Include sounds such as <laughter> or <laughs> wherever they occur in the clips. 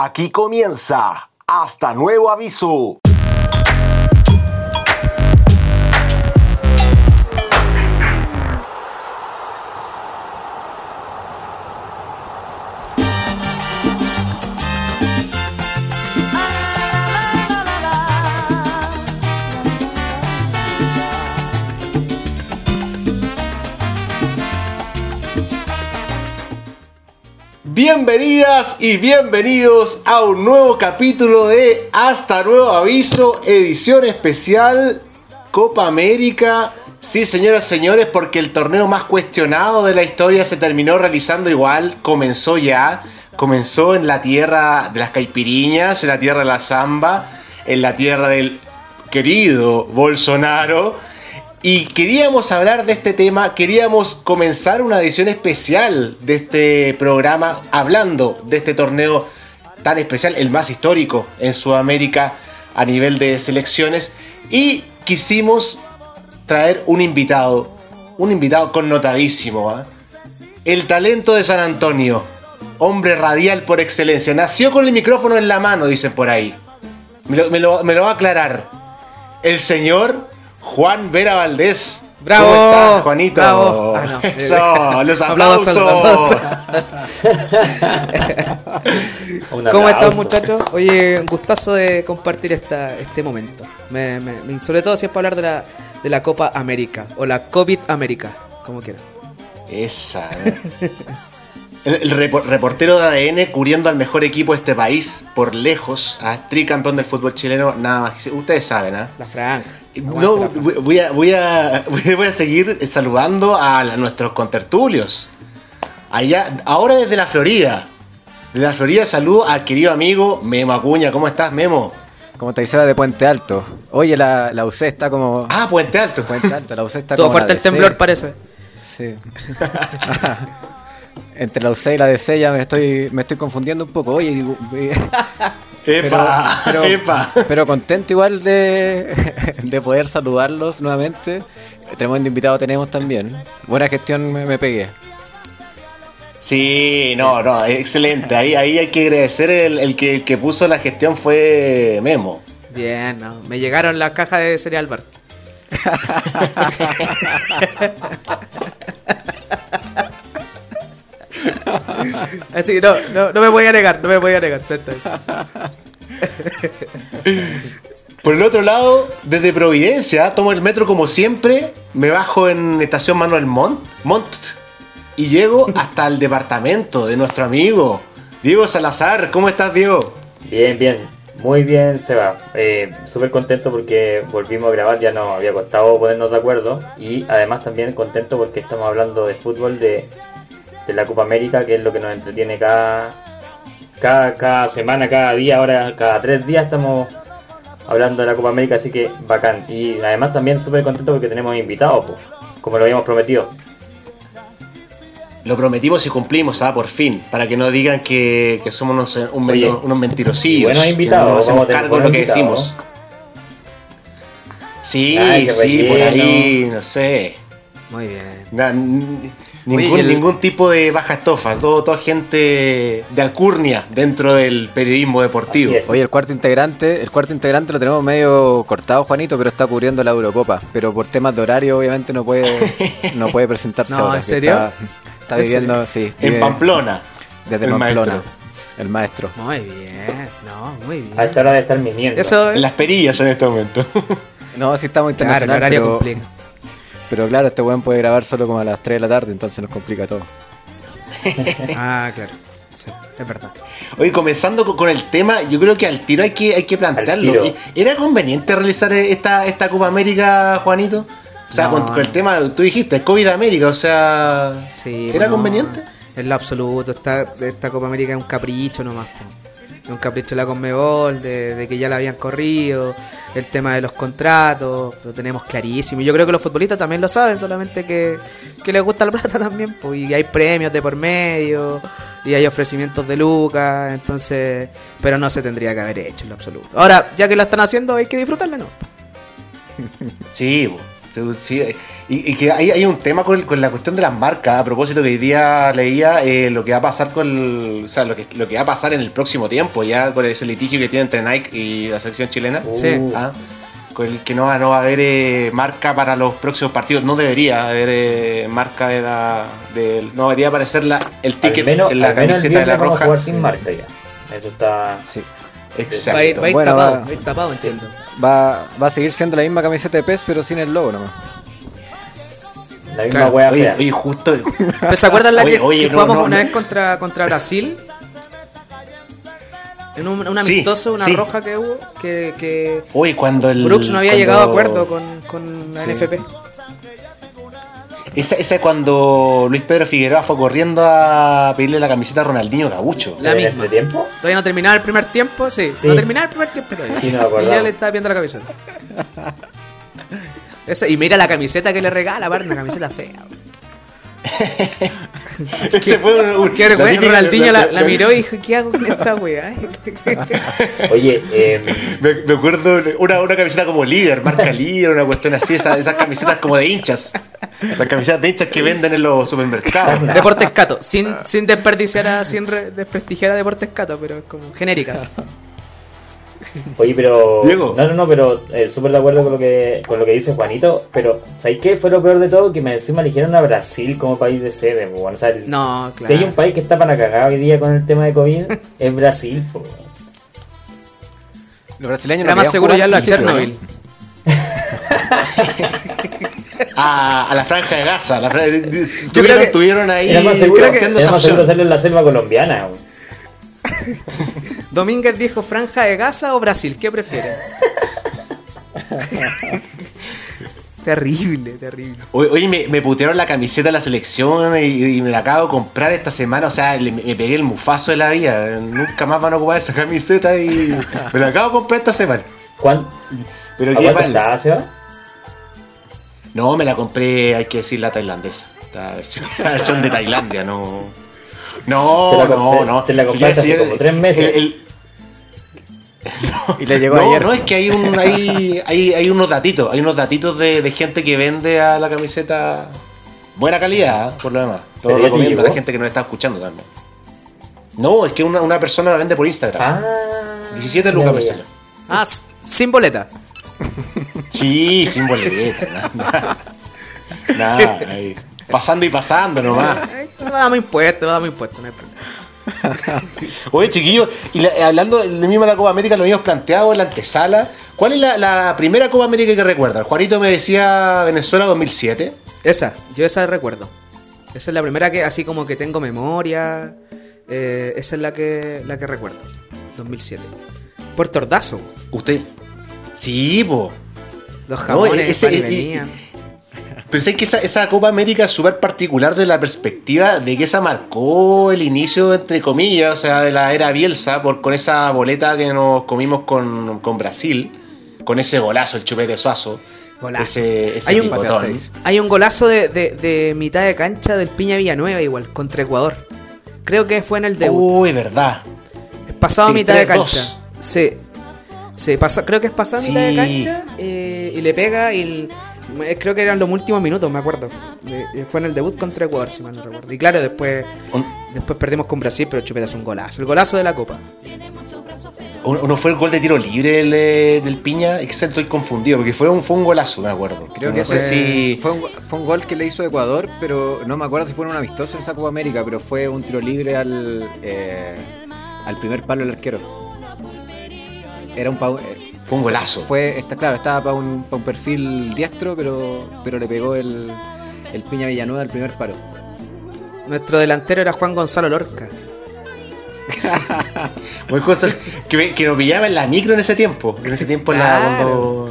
Aquí comienza. Hasta nuevo aviso. Bienvenidas y bienvenidos a un nuevo capítulo de Hasta Nuevo Aviso, edición especial Copa América. Sí, señoras y señores, porque el torneo más cuestionado de la historia se terminó realizando igual, comenzó ya, comenzó en la tierra de las caipiriñas, en la tierra de la zamba, en la tierra del querido Bolsonaro. Y queríamos hablar de este tema, queríamos comenzar una edición especial de este programa hablando de este torneo tan especial, el más histórico en Sudamérica a nivel de selecciones. Y quisimos traer un invitado, un invitado connotadísimo, ¿ah? el talento de San Antonio, hombre radial por excelencia. Nació con el micrófono en la mano, dicen por ahí. Me lo, me lo- me lo va a aclarar. El señor Juan Vera Valdés. ¡Bravo! ¿Cómo estás, Juanito? ¡Bravo! Ah, no. <laughs> Eso, los <laughs> Aplausos, <laughs> ¿Cómo están muchachos? Oye, un gustazo de compartir esta, este momento. Me- me- me- sobre todo si es para hablar de la, de la Copa América o la COVID América, como quieran. Esa. ¿eh? El, el repo- reportero de ADN cubriendo al mejor equipo de este país por lejos, a tricampeón del fútbol chileno, nada más. que- Ustedes saben, ¿ah? La franja. No, voy a, voy, a, <laughs> voy a seguir saludando a la- nuestros contertulios. Allá, ahora desde la Florida. Desde la Florida saludo al querido amigo Memo Acuña. ¿Cómo estás, Memo? Como te decía de Puente Alto. Oye, la, la UC está como. Ah, Puente Alto. Puente Alto, la UC está <laughs> Todo como. fuerte la el temblor parece. Sí. <laughs> Entre la UC y la DC ya me estoy, me estoy confundiendo un poco. Oye, digo, Epa, pero, epa. pero contento igual de, <laughs> de poder saludarlos nuevamente. Tremendo invitado tenemos también. Buena gestión me, me pegué. Sí, no, no, excelente. Ahí, ahí hay que agradecer el, el que, el que puso la gestión fue Memo. Bien, no. Me llegaron las cajas de cereal bar. <laughs> <laughs> Así que no, no, no me voy a negar, no me voy a negar frente a eso. <laughs> Por el otro lado, desde Providencia, tomo el metro como siempre, me bajo en estación Manuel Montt, Montt y llego hasta el departamento de nuestro amigo Diego Salazar. ¿Cómo estás, Diego? Bien, bien. Muy bien, Seba. Eh, Súper contento porque volvimos a grabar, ya nos había costado ponernos de acuerdo. Y además también contento porque estamos hablando de fútbol, de, de la Copa América, que es lo que nos entretiene cada, cada, cada semana, cada día. Ahora, cada tres días estamos hablando de la Copa América, así que bacán. Y además también súper contento porque tenemos invitados, pues, como lo habíamos prometido. Lo prometimos y cumplimos, ah, por fin, para que no digan que, que somos unos, un- Oye, unos mentirosillos. buenos invitados, No hacemos cargo de lo que decimos. Sí, Ay, sí, por ahí, no sé. Muy bien. Na- ningún, el- ningún tipo de baja estofa, todo, toda gente de alcurnia dentro del periodismo deportivo. Es. Oye, el cuarto integrante, el cuarto integrante lo tenemos medio cortado, Juanito, pero está cubriendo la Eurocopa. Pero por temas de horario, obviamente no puede, no puede presentarse <laughs> No, ahora. ¿en serio? Está, está ¿En viviendo, sí. En vive Pamplona. Desde el Pamplona. maestro. El maestro. Muy bien. No, muy bien. A esta hora de estar mintiendo. Eso En las perillas en este momento. <laughs> No, sí estamos Claro, el internacional, horario pero, complica. Pero claro, este weón puede grabar solo como a las 3 de la tarde, entonces nos complica todo. <laughs> Ah, claro. Sí, es verdad. Oye, comenzando con, el tema, yo creo que al tiro hay que, hay que plantearlo. ¿Era conveniente realizar esta, esta Copa América, Juanito? O sea, No, con, con el tema, tú dijiste, COVID América, o sea, Sí, ¿era conveniente? En lo absoluto, esta, esta Copa América es un capricho nomás. Un capricho de la Conmebol, de, de que ya la habían corrido, el tema de los contratos, lo tenemos clarísimo. Yo creo que los futbolistas también lo saben, solamente que, que les gusta la <laughs> plata también. po, y hay premios de por medio, y hay ofrecimientos de lucas, entonces... Pero no se tendría que haber hecho en lo absoluto. Ahora, ya que la están haciendo, hay que disfrutarla, ¿no? <laughs> Sí, bo. Sí, y, y que hay, hay, un tema con, con, la cuestión de las marcas. A propósito, que hoy día leía eh, lo que va a pasar con el, o sea, lo que, lo que va a pasar en el próximo tiempo, ya con ese litigio que tiene entre Nike y la selección chilena. Sí. Ah, con el que no, no va a haber eh, marca para los próximos partidos. No debería haber eh, marca de la. De, no debería aparecer la, el ticket menos, en la camiseta de la roja. Jugar sin marca ya. Eso está. Sí. Exacto. Va a ir, va a ir Bueno, tapado, va- va a ir tapado, entiendo. Va, va a seguir siendo la misma camiseta de PES, pero sin el logo nomás. La misma Claro. wea Oye, oye, justo. <laughs> ¿Pero se acuerdan la Oye, que, oye, que no, jugamos no, una no. vez contra, contra Brasil? En un, un Sí, amistoso, una sí. roja que hubo, que, que cuando el. Brooks no había cuando- llegado a acuerdo con, con la Sí. NFP. Esa, esa es cuando Luis Pedro Figueroa fue corriendo a pedirle la camiseta a Ronaldinho Gaucho. La ¿En misma. entretiempo? Todavía no terminaba el primer tiempo, sí. Sí. No terminaba el primer tiempo todavía. Sí, no y ya le estaba viendo la camiseta. Esa- y mira la camiseta que le regala, aparte, una camiseta fea. <laughs> Ese fue un- Qué vergüenza, Ronaldinho la, la miró y dijo, ¿qué hago con esta weá? Oye, eh, Me, me acuerdo una, una camiseta como líder, marca líder, una cuestión así, esas, esas camisetas como de hinchas. Las camisetas de hinchas que venden en los supermercados. <laughs> Deportes Cato, sin, sin desperdiciar a, sin re- desprestigiar a Deportes Cato, pero es como genéricas. <laughs> oye, pero. Diego. No, no, no, pero eh, súper de acuerdo con lo que con lo que dice Juanito. Pero, ¿sabes qué? Fue lo peor de todo que me encima eligieron a Brasil como país de sede. po, bueno, o sea, el- No, Si hay un claro. país que está para cagar hoy día con el tema de COVID, <laughs> es Brasil. po. Los brasileños Era no más seguro ya al lo a principio, Chernobyl. A, a la franja de Gaza. La franja, yo creo creo que ahí. Era más seguro, que- esa más seguro hacerlo en la selva colombiana. <laughs> Domínguez dijo Franja de Gaza o Brasil, ¿qué prefieren? <laughs> terrible, terrible. Oye, oye, me, me putearon la camiseta de la selección y, y me la acabo de comprar esta semana. O sea, le- me pegué el mufazo de la vida. Nunca más van a ocupar esa camiseta y me la acabo de comprar esta semana. ¿Cuán- Pero ¿A qué mal. está, Seba? No, me la compré, hay que decir la tailandesa. La versión, <laughs> la versión de Tailandia, no. No, Te la no, compré- no. te la compraste ya- hace como tres meses. el- el- <laughs> Y le llegó no, ayer. no, es que hay, un, hay, hay, hay unos datitos. Hay unos datitos de, de gente que vende a la camiseta buena calidad, por lo demás. ¿Pero Lo recomiendo a la gente que nos está escuchando también. No, es que una, una persona la vende por Instagram. Ah, 17 ya, lucas me. Ah, sin boleta. <laughs> Sí, sin boleta. <laughs> Nada, nada, ahí. Pasando y pasando nomás. Damos impuestos, damos impuestos, no hay problema. <laughs> Oye, chiquillos, y la- hablando de misma la Copa América, lo habíamos planteado en la antesala. ¿Cuál es la, la primera Copa América que recuerdan? Juanito me decía Venezuela 2007. Esa, yo esa recuerdo. Esa es la primera que así como que tengo memoria. eh, esa es la que la que recuerdo. 2007. Puerto Ordazo. Usted. Sí, po. Los No, jamones ese- y- venían. Pero sé que esa, esa Copa América es súper particular de la perspectiva de que esa marcó el inicio, entre comillas, o sea, de la era Bielsa, por, con esa boleta que nos comimos con, con Brasil, con ese golazo, el chupete suazo. Golazo. Ese, ese Hay un-. Hay golazo de, de- de mitad de cancha del Piña Villanueva igual, contra Ecuador. Creo que fue en el debut. Uy, verdad. pasado sí, mitad de 3-2. cancha. Sí. Sí, pasa, creo que es pasado Sí. mitad de cancha eh, y le pega y el- eh, creo que eran los últimos minutos, me acuerdo. Eh, fue en el debut contra Ecuador, si mal no recuerdo. Y claro, después Un- después perdimos con Brasil, pero Chupeta es un golazo. El golazo de la Copa. ¿O no fue el gol de tiro libre del, eh, del Piña? Es que estoy confundido, porque fue un, fue un golazo, me acuerdo. Creo no que si... fue, un, fue un gol que le hizo Ecuador, pero no me acuerdo si fue un amistoso en esa Copa América, pero fue un tiro libre al, eh, al primer palo del arquero. Era un pau- Fue un golazo. Fue, está, claro, estaba para un, pa' un perfil diestro, pero, pero le pegó el, el Piña Villanueva al primer paro. Nuestro delantero era Juan Gonzalo Lorca. <laughs> Muy cosa que, me- que nos pillaba en la micro en ese tiempo. En ese tiempo en la, Claro. cuando...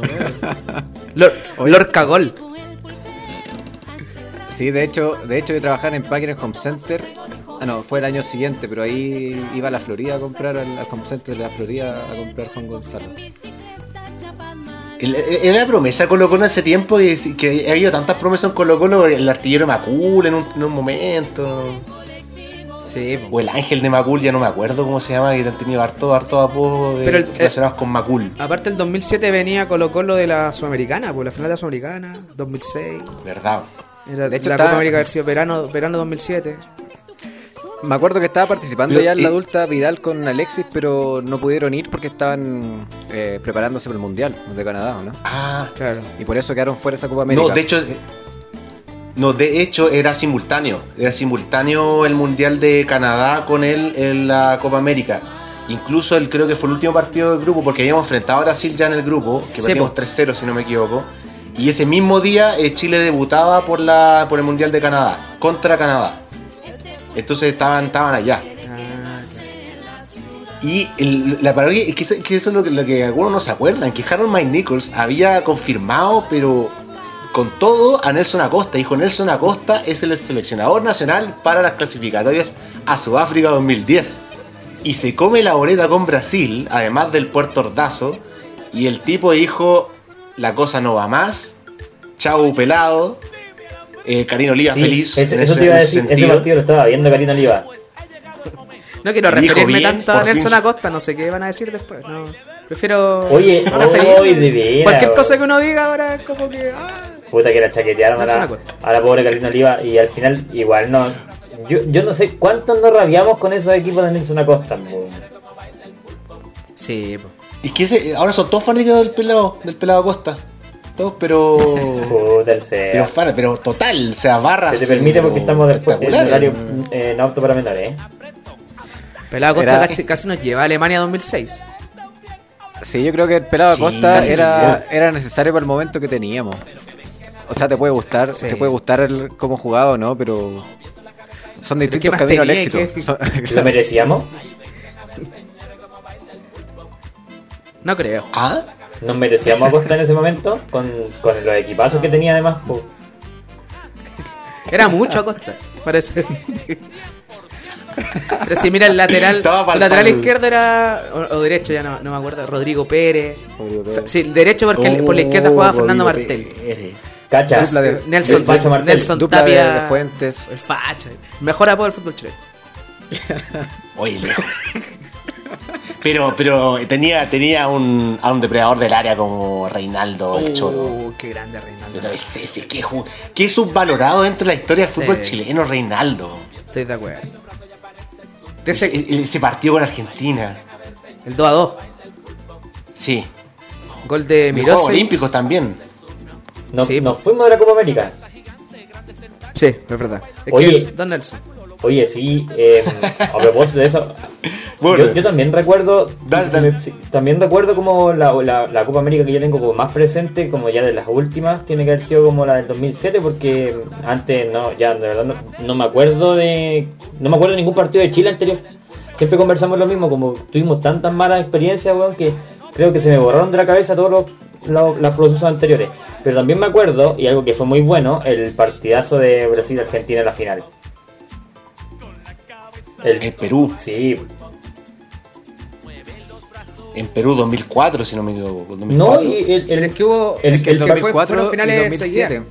Lor- Lorca Gol. Sí, de hecho, de hecho yo trabajaba en Packer Home Center. Ah, no, fue el año siguiente, pero ahí iba a la Florida a comprar al, al Home Center de la Florida a comprar Juan Gonzalo. Era la promesa Colo Colo en ese tiempo y que, ha habido tantas promesas en Colo Colo, el artillero Macul en un, en un momento. Sí. O el ángel de Macul, ya no me acuerdo cómo se llama, que han tenido harto, harto apodos de- Pero el- relacionados con Macul. Aparte, el 2007 venía Colo Colo de la Sudamericana, pues la final de la Sudamericana, 2006. ¿Verdad? Era De hecho, la estaba- Copa América haber sido verano, verano 2007. Me acuerdo que estaba participando Pero, ya en la adulta Vidal con Alexis, pero no pudieron ir porque estaban eh, preparándose para el Mundial de Canadá, ¿o ¿no? Ah, Claro. Y por eso quedaron fuera de esa Copa América. no, de hecho. No, de hecho era simultáneo. Era simultáneo el Mundial de Canadá con él en la Copa América. Incluso él creo que fue el último partido del grupo, porque habíamos enfrentado a Brasil ya en el grupo, que perdimos po. 3-0 si no me equivoco. Y ese mismo día eh, Chile debutaba por la por el Mundial de Canadá, contra Canadá. Entonces estaban, estaban allá. Y la parodia es que eso, que eso es lo que, lo que algunos no se acuerdan, que Harold Mike Nichols había confirmado, pero con todo, a Nelson Acosta. Dijo, Nelson Acosta es el seleccionador nacional para las clasificatorias a Sudáfrica 2010. Y se come la boleta con Brasil, además del Puerto Ordazo. Y el tipo dijo, la cosa no va más. Chau pelado. Eh, Karina Oliva Sí, feliz. ese- en eso ese- te iba a ese decir, ese partido lo estaba viendo Karina Oliva. No quiero referirme bien, tanto a. Nelson Acosta, no sé qué van a decir después. No, prefiero. Oye, oy, Cualquier cosa que uno diga ahora es como que. ah, Puta que la chaquetearon a la, Acosta. a la pobre Carolina Oliva y al final igual no. Yo, yo no sé cuántos nos rabiamos con esos equipos de Nelson Acosta. Sí, po. Y que ese- ahora son todos fanáticos del pelado, del pelado Costa. Todos, pero. Puta el pero, pero total, o sea, barras. Se te permite porque estamos después en espectaculares. horario eh, no apto para menores, ¿eh? Pelado Costa Era- casi, casi nos lleva a Alemania 2006. Sí, yo creo que el pelado Sí, Acosta casi era, era necesario para el momento que teníamos. O sea, te puede gustar, Sí. te puede gustar el cómo jugaba o no, pero son ¿qué distintos caminos al éxito. <laughs> ¿Lo merecíamos? No creo. Ah, ¿Nos merecíamos a Costa en ese momento? Con, con los equipazos que tenía además. pues. <laughs> Era mucho Acosta, parece. <laughs> Pero si mira el lateral, <laughs> el lateral izquierdo era. O, o derecho, ya no, no me acuerdo. Rodrigo Pérez. Rodrigo Pérez. Sí, el derecho porque por la izquierda Oh, jugaba Fernando Martel. Pérez. Cacha. Dupla de- Nelson, el Facho Martel. Nelson Dupla de Tapia. Fuentes. El facho. Mejor apodo del fútbol chileno. Oye, lejos. Pero, pero tenía, tenía un, a un depredador del área como Reinaldo el Cholo. Oh, qué grande Reinaldo. Pero es ese, qué, subvalorado dentro de la historia del Sí. fútbol chileno, Reinaldo. Estoy de acuerdo. De ese- Ese, ese partido con Argentina. el 2 a 2. Sí. Gol de En los Juegos Mirosevic. Olímpicos también. Nos, Sí, nos fuimos de la Copa América. Sí, es verdad. Es Oye. que Don Nelson. Oye, sí, eh, a propósito de eso, <laughs> Bueno. yo, yo también recuerdo, Dale, sí, dale. sí me- sí, también recuerdo como la, la, la Copa América que yo tengo como más presente, como ya de las últimas, tiene que haber sido como la del 2007, porque antes no, ya de verdad no, no me acuerdo de, no me acuerdo de ningún partido de Chile anterior. Siempre conversamos lo mismo, como tuvimos tantas malas experiencias, weón, que creo que se me borraron de la cabeza todos los, los, los procesos anteriores. Pero también me acuerdo, y algo que fue muy bueno, el partidazo de Brasil-Argentina en la final. El, En Perú. Sí, En Perú 2004, si no me equivoco. no, 2004. y el, Pero el, es que hubo. el- que el lo que fue, 2004 finales 2007. seguidas.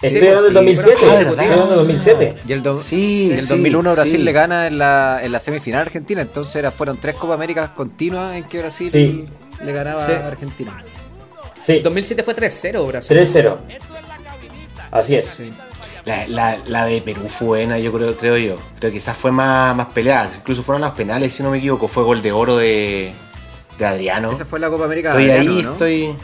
estoy Sí, hablando del y 2007, fueron estoy ¿verdad? hablando del 2007. Y el, do- Sí, el sí, 2001 Brasil sí. le gana en la, en la semifinal a Argentina, entonces era, fueron tres Copa Américas continuas en que Brasil Sí. le ganaba Sí. a Argentina. Sí, 2007 fue 3-0 Brasil. 3-0. Así es. La, la, la de Perú fue buena, yo creo, creo yo. Pero quizás fue más, más peleada. Incluso fueron los penales, si no me equivoco. Fue gol de oro de, de Adriano. Esa fue la Copa América Estoy de ahí, Adriano, ¿no? estoy.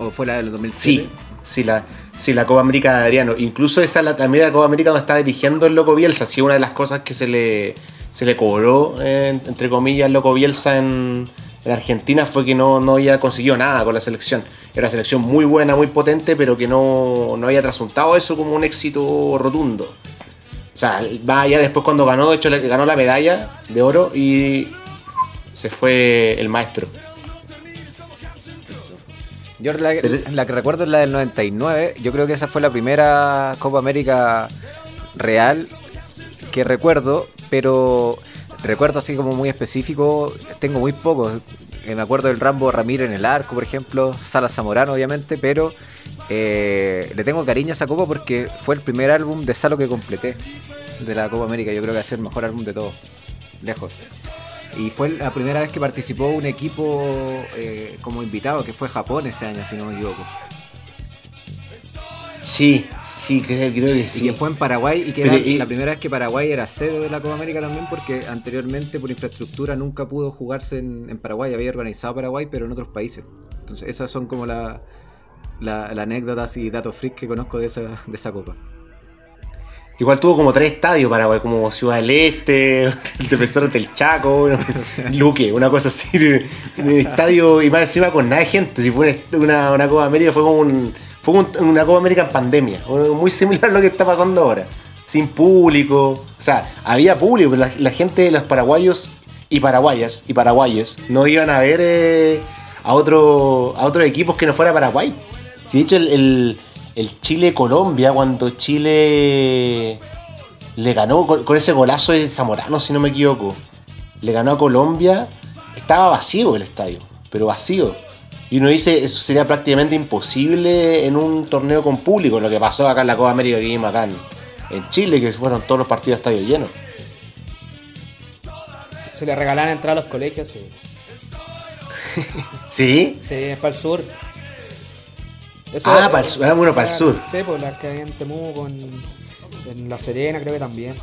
¿O fue la del 2007? Sí, sí, la, sí, la Copa América de Adriano. Incluso esa la, también la Copa América donde estaba dirigiendo el Loco Bielsa. Sí, una de las cosas que se le, se le cobró, eh, entre comillas, el Loco Bielsa en, en Argentina fue que no, no había conseguido nada con la selección. Era una selección muy buena, muy potente, pero que no, no había trasuntado eso como un éxito rotundo. O sea, va ya después cuando ganó, de hecho, ganó la medalla de oro y se fue el maestro. Yo la que recuerdo es la del 99. Yo creo que esa fue la primera Copa América real que recuerdo, pero recuerdo así como muy específico. Tengo muy pocos. Eh, me acuerdo del Rambo Ramírez en el arco, por ejemplo. Sala Zamorano, obviamente, pero eh, le tengo cariño a esa copa porque fue el primer álbum de Salo que completé. de la Copa América. Yo creo que ha sido el mejor álbum de todos. Lejos. Y fue la primera vez que participó un equipo eh, como invitado, que fue Japón ese año, si no me equivoco. Sí, sí, creo, creo que Y sí. que fue en Paraguay y que Pero, era y- la primera vez que Paraguay era sede de la Copa América también porque anteriormente por infraestructura nunca pudo jugarse en, en Paraguay, había organizado Paraguay pero en otros países. Entonces esas son como la, la, la anécdotas y datos freaks que conozco de esa, de esa copa. Igual tuvo como tres estadios Paraguay, como Ciudad del Este, <laughs> el Defensor del Chaco, <laughs> Luque, una cosa así. <laughs> Un estadio y más encima con nada de gente. Si fue una, una Copa América, fue como un, fue un- una Copa América en pandemia. Muy similar a lo que está pasando ahora. Sin público. O sea, había público, pero la, la gente de los paraguayos y paraguayas y paraguayes no iban a ver eh, a, otro, a otros equipos que no fuera Paraguay. Si de hecho el, el- el Chile-Colombia, cuando Chile le ganó con, con ese golazo de Zamorano, si no me equivoco, le ganó a Colombia, estaba vacío el estadio, pero vacío. Y uno dice, eso sería prácticamente imposible en un torneo con público, lo que pasó acá en la Copa América que vimos acá en, en Chile, que fueron todos los partidos a estadio llenos. Se, se le regalaban entradas a los colegios, sí. <laughs> ¿Sí? Sí, es para el sur. Eso Ah, es- para el sur. Ah, bueno, para el la- sur. Sí, pues las que hay en Temuco, en, en La Serena creo que también.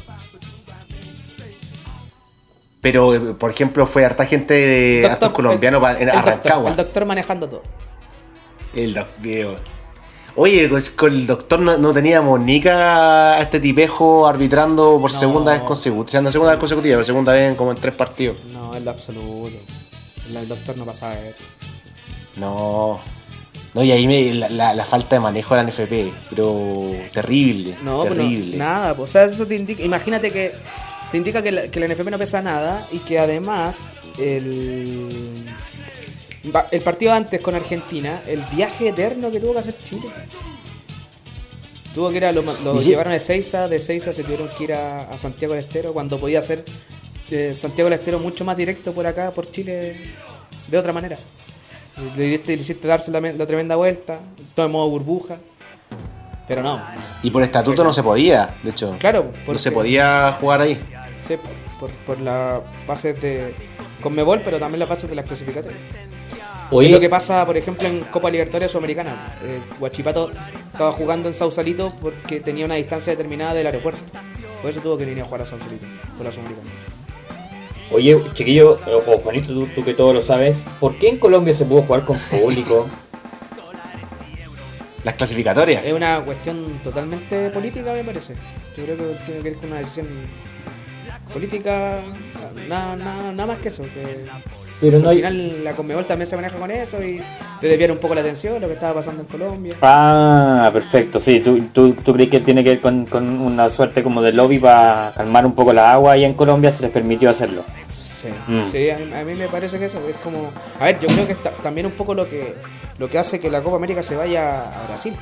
Pero, eh, por ejemplo, fue harta gente de Doctor- colombianos el- en el doctor- Arrancagua. el doctor manejando todo. El doctor. Oye, pues, con el doctor no, no teníamos ni a este tipejo arbitrando por No. segunda vez consecutiva. No segunda vez consecutiva, pero segunda vez en como en tres partidos. No, en lo absoluto. El, doctor no pasaba esto. No. No, y ahí me, la, la- la falta de manejo de la NFP, pero terrible. No, pero terrible. nada, pues, o sea, eso te indica, imagínate que te indica que la, que la NFP no pesa nada y que además el, el partido antes con Argentina, el viaje eterno que tuvo que hacer Chile. Tuvo que ir a lo, lo Y sí- llevaron de Seiza, de Seiza se tuvieron que ir a, a Santiago del Estero cuando podía ser eh, Santiago del Estero mucho más directo por acá, por Chile, de otra manera. Le hiciste, le hiciste darse la, me- la tremenda vuelta, todo en modo burbuja. Pero no, Y por estatuto no se podía, de hecho. Claro, No se podía jugar ahí. Sí, por, por, por las bases de Conmebol, pero también las bases de las clasificatorias. Oye, Es lo que pasa, por ejemplo, en Copa Libertadores Sudamericana. Eh, Guachipato estaba jugando en Sausalito porque tenía una distancia determinada del aeropuerto. Por eso tuvo que venir a jugar a Sausalito, por la Sudamericana. oye, chiquillo, eh, o Juanito, tú, tú que todo lo sabes, ¿por qué en Colombia se pudo jugar con público? Las clasificatorias. Es una cuestión totalmente política, me parece. Yo creo que tiene que ver con una decisión política, nada, nada, nada más que eso. Que Pero no al hay- final la Conmebol también se maneja con eso y le desviaron un poco la atención lo que estaba pasando en Colombia. Ah, perfecto, sí, tú, tú, tú crees que tiene que ver con, con una suerte como de lobby para calmar un poco la agua y en Colombia se les permitió hacerlo. Sí, Mm. sí a, mí- a mí me parece que eso es como... A ver, yo creo que está- también un poco lo que lo que hace que la Copa América se vaya a Brasil.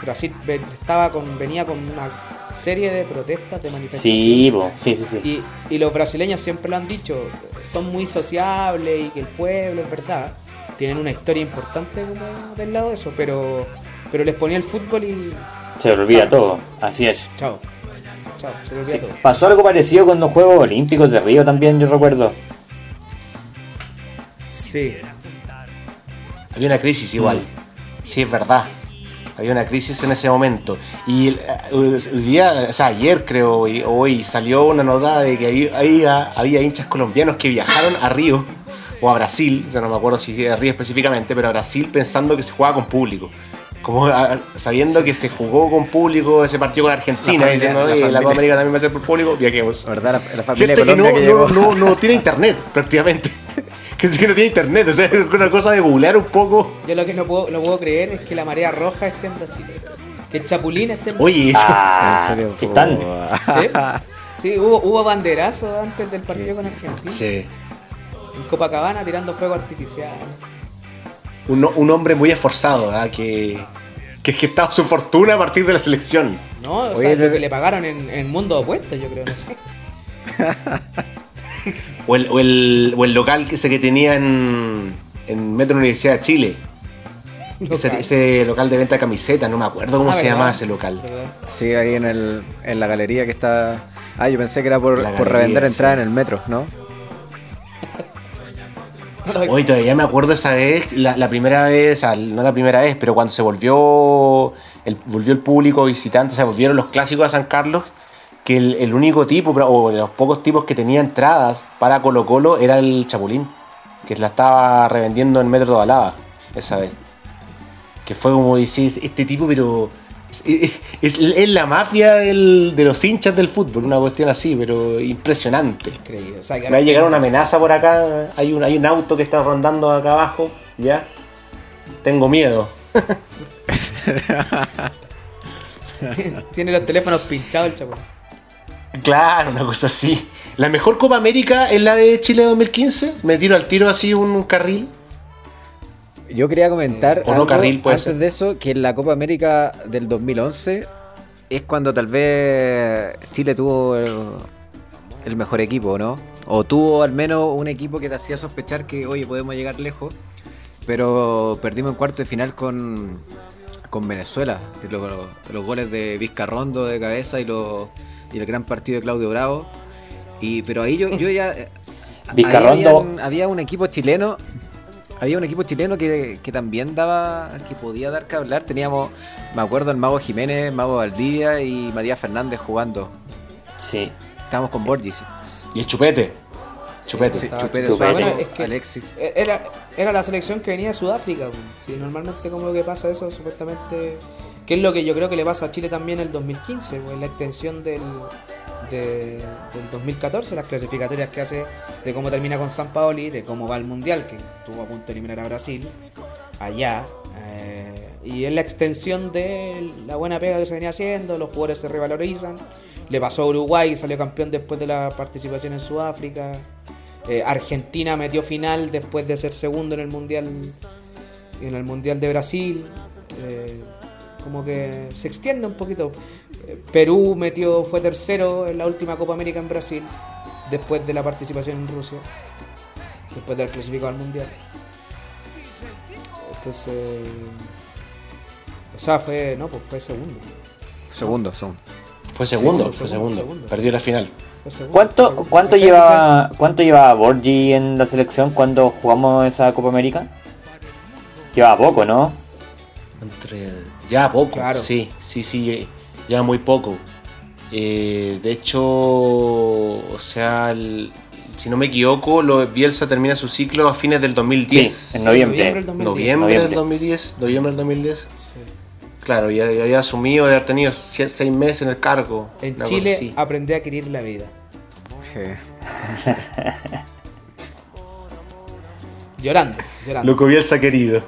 Brasil estaba con venía con una serie de protestas, de manifestaciones. Sí, bo, sí, sí, sí. Y, y los brasileños siempre lo han dicho, son muy sociables y que el pueblo, es verdad, tienen una historia importante como del lado de eso, pero, pero les ponía el fútbol y Se olvida todo, así es. chao. Chao, se olvida Sí, todo. Pasó algo parecido con los Juegos Olímpicos de Río también, yo recuerdo. Sí, Había una crisis igual. Sí, es verdad. Había una crisis en ese momento. Y el, el día, o sea, ayer creo, hoy, hoy salió una nota de que había, había, había hinchas colombianos que viajaron a Río o a Brasil, sea, no me acuerdo si a Río específicamente, pero a Brasil pensando que se jugaba con público. Como a- sabiendo que se jugó con público ese partido con Argentina, La y familia- diciendo, la "Oye, la, familia". Copa América también va a ser por público, viajemos. ¿Verdad? La, la familia Gente que no, que, no, no, no tiene internet prácticamente. <laughs> Que no tiene internet, o sea, es una cosa de googlear un poco. yo lo que no puedo, no puedo creer es que la marea roja esté en Brasil, que el Chapulín esté en Brasil. Oye, eso- Ah, serio, ¿qué están? Sí, <laughs> sí hubo, hubo banderazo antes del partido con Argentina. Sí. En Copacabana tirando fuego artificial. un, un hombre muy esforzado, ¿ah? que, que, que estaba su fortuna a partir de la selección. No, o Oye, sea, lo que le pagaron en, en mundo opuesto, yo creo, no sé. <laughs> <laughs> O el, o el, o el local que, ese que tenía en, en Metro Universidad de Chile. Ese, Local. ese local de venta de camisetas, no me acuerdo cómo Ah, se ¿verdad? llamaba ese local. ¿Verdad? Sí, ahí en, el, en la galería que está Ah, yo pensé que era por, La por galería, revender sí. entrada en el metro, ¿no? <laughs> Hoy todavía me acuerdo esa vez, la, la primera vez, o sea, no la primera vez, pero cuando se volvió el, volvió el público visitante, se volvieron los clásicos a San Carlos, que el, el único tipo, o de los pocos tipos que tenía entradas para Colo Colo era el Chapulín, que la estaba revendiendo en Metro de Alaba esa vez. Que fue como decir, este tipo, pero es, es- es- es la mafia del- de los hinchas del fútbol, una cuestión así, pero impresionante. Increíble. O sea, que Me va a llegar una amenaza por acá. Hay un, hay un auto que está rondando acá abajo. ¿Ya? Tengo miedo. <laughs> Tiene los teléfonos pinchados el chapulín. Claro, una cosa así. La mejor Copa América es la de Chile 2015. Me tiro al tiro así un carril. Yo quería comentar O no, carril, puede antes ser. de eso, que en la Copa América del 2011 es cuando tal vez Chile tuvo el, el mejor equipo, ¿no? O tuvo al menos un equipo que te hacía sospechar que, oye, podemos llegar lejos, pero perdimos en cuarto de final con, con Venezuela. Los, los goles de Vizcarrondo de cabeza y, los, y el gran partido de Claudio Bravo. Y, pero ahí yo, yo ya... habían- había un equipo chileno había un equipo chileno que, que también daba, que podía dar que hablar. Teníamos, me acuerdo, el Mago Jiménez, Mago Valdivia y Matías Fernández jugando. Sí. Estábamos con Borges. Y el chupete. Chupete. Sí, Chupete Chupete. Bueno, es que- Alexis. Era, era la selección que venía de Sudáfrica. Sí, normalmente como que pasa eso, supuestamente... Que es lo que yo creo que le pasa a Chile también en el 2015, pues, la extensión del, de- del 2014, las clasificatorias que hace de cómo termina con San Paoli, de cómo va el Mundial, que estuvo a punto de eliminar a Brasil, allá. eh, y es la extensión de la buena pega que se venía haciendo, los jugadores se revalorizan. Le pasó a Uruguay, salió campeón después de la participación en Sudáfrica. Eh, Argentina metió final después de ser segundo en el mundial en el mundial de Brasil. Eh, como que se extiende un poquito. Perú metió fue tercero en la última Copa América en Brasil después de la participación en Rusia, después de haber clasificado al mundial. Entonces, o sea, fue no, pues fue segundo. Segundo, segundo. Fue segundo, sí, fue segundo, segundo. segundo. Perdió la final. Fue segundo, ¿Cuánto, segundo. cuánto ¿Cachai? lleva cuánto lleva Borgi en la selección cuando jugamos esa Copa América? Lleva poco, ¿no? Entre... Ya poco, Claro. sí, sí, sí, ya muy poco. Eh, de hecho, o sea, el- si no me equivoco, lo, Bielsa termina su ciclo a fines del 2010. Sí, en noviembre. del 2010. Noviembre, del Noviembre. 2010, noviembre del 2010. Sí. Claro, ya, ya había asumido de haber tenido seis meses en el cargo. En Chile aprendí a querer la vida. Sí. Llorando, llorando. Loco Bielsa querido.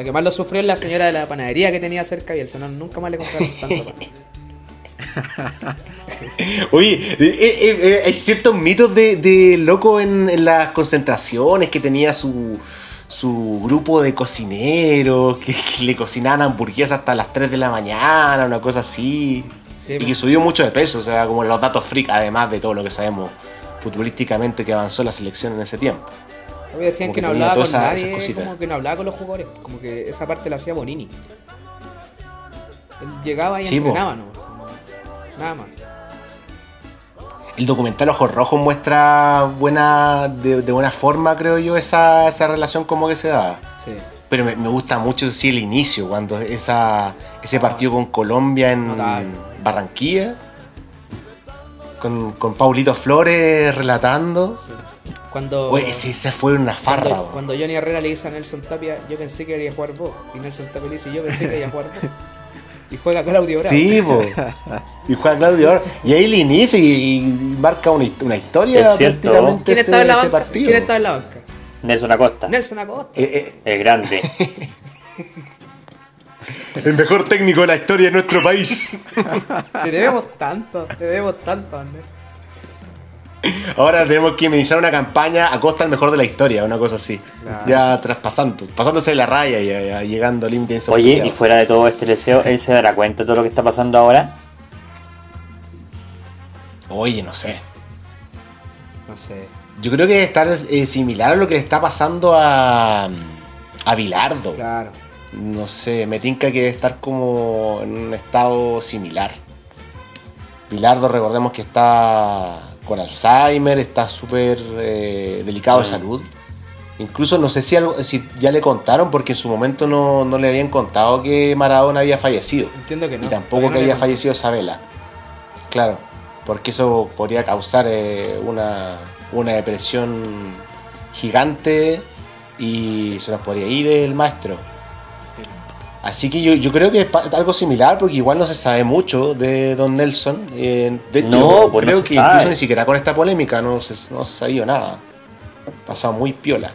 Lo que más lo sufrió es la señora de la panadería que tenía cerca y el sonón nunca más le compraron <laughs> tanto pan. <laughs> Oye, eh, eh, eh, hay ciertos mitos de, de loco en, en las concentraciones que tenía su, su grupo de cocineros que, que le cocinaban hamburguesas hasta las 3 de la mañana, una cosa así. Sí, y que subió mucho de peso, o sea, como los datos freak, además de todo lo que sabemos futbolísticamente que avanzó la selección en ese tiempo. Decían Como que que no hablaba con nadie, como que no hablaba con los jugadores, como que esa parte la hacía Bonini. Él llegaba y Sí, po. entrenaba, ¿no? Nada más. El documental Ojos Rojos muestra buena, de, de buena forma, creo yo, esa, esa relación como que se da. Sí. Pero me, me gusta mucho sí, el inicio, cuando esa, ese partido con Colombia en Notable. Barranquilla, con, con Paulito Flores relatando. sí. Cuando, Oye, ese, ese fue una farra. cuando, Johnny Herrera le dice a Nelson Tapia, yo pensé que iba a jugar vos. Y Nelson Tapia le dice, yo pensé que iba a jugar vos. Y juega Claudio Bravo. Sí, <laughs> po. y juega Claudio ahora. Y ahí el inicio y, y marca una, hist- una historia Es cierto. ¿Quién estaba en la banca? partido. ¿Quién estaba en la banca? Nelson Acosta. Nelson Acosta. Eh, eh, El grande. <laughs> el mejor técnico de la historia de nuestro país. <laughs> Te debemos tanto, te debemos tanto, Nelson. Ahora tenemos que iniciar una campaña a costa del mejor de la historia, una cosa así. Claro. Ya traspasando, pasándose la raya y ya llegando al límite Oye, y fuera de todo este deseo, ¿él se dará cuenta de todo lo que está pasando ahora? Oye, no sé. No sé. Yo creo que debe estar eh, similar a lo que le está pasando a, a Bilardo. Claro. No sé, me tinca que debe estar como en un estado similar. Pilardo, recordemos que está con Alzheimer, está súper eh, delicado de salud. Incluso no sé si, algo- si ya le contaron, porque en su momento no, no le habían contado que Maradona había fallecido. Entiendo que no. y tampoco no que conté. fallecido Sabela. Claro, porque eso podría causar eh, una, una depresión gigante y se nos podría ir el maestro. Sí. Así que yo, yo creo que es algo similar, porque igual no se sabe mucho de Don Nelson. Eh, de hecho, No, pues creo no que sabe. incluso ni siquiera con esta polémica no se, no se sabía nada. Pasado muy piola.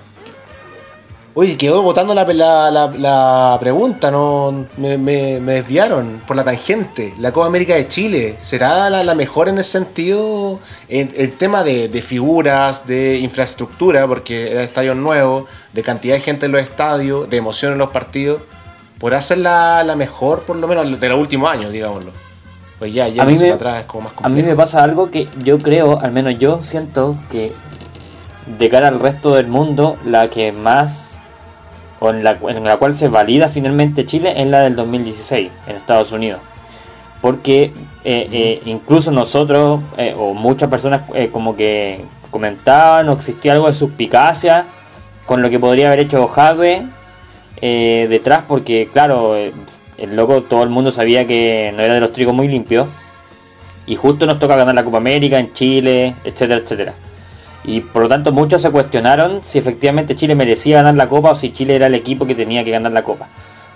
Oye, quedó votando la, la, la- la pregunta, no me, me- me desviaron por la tangente. La Copa América de Chile, ¿será la, la mejor en ese sentido? En el tema de, de figuras, de infraestructura, porque era estadio nuevo, de cantidad de gente en los estadios, de emoción en los partidos. ¿Podrá ser la, mejor, por lo menos, de los últimos años, digámoslo? Pues ya, ya A mí me- para atrás es como más A mí complejo. me pasa algo que yo creo, al menos yo siento que de cara al resto del mundo, la que más o en la, en la cual se valida finalmente Chile es la del 2016 en Estados Unidos. Porque eh, eh, incluso nosotros eh, o muchas personas como que comentaban o existía algo de suspicacia con lo que podría haber hecho Jave eh, detrás porque claro, eh, el loco todo el mundo sabía que no era de los trigos muy limpios y justo nos toca ganar la Copa América en Chile, etcétera, etcétera. Y por lo tanto muchos se cuestionaron si efectivamente Chile merecía ganar la Copa o si Chile era el equipo que tenía que ganar la Copa.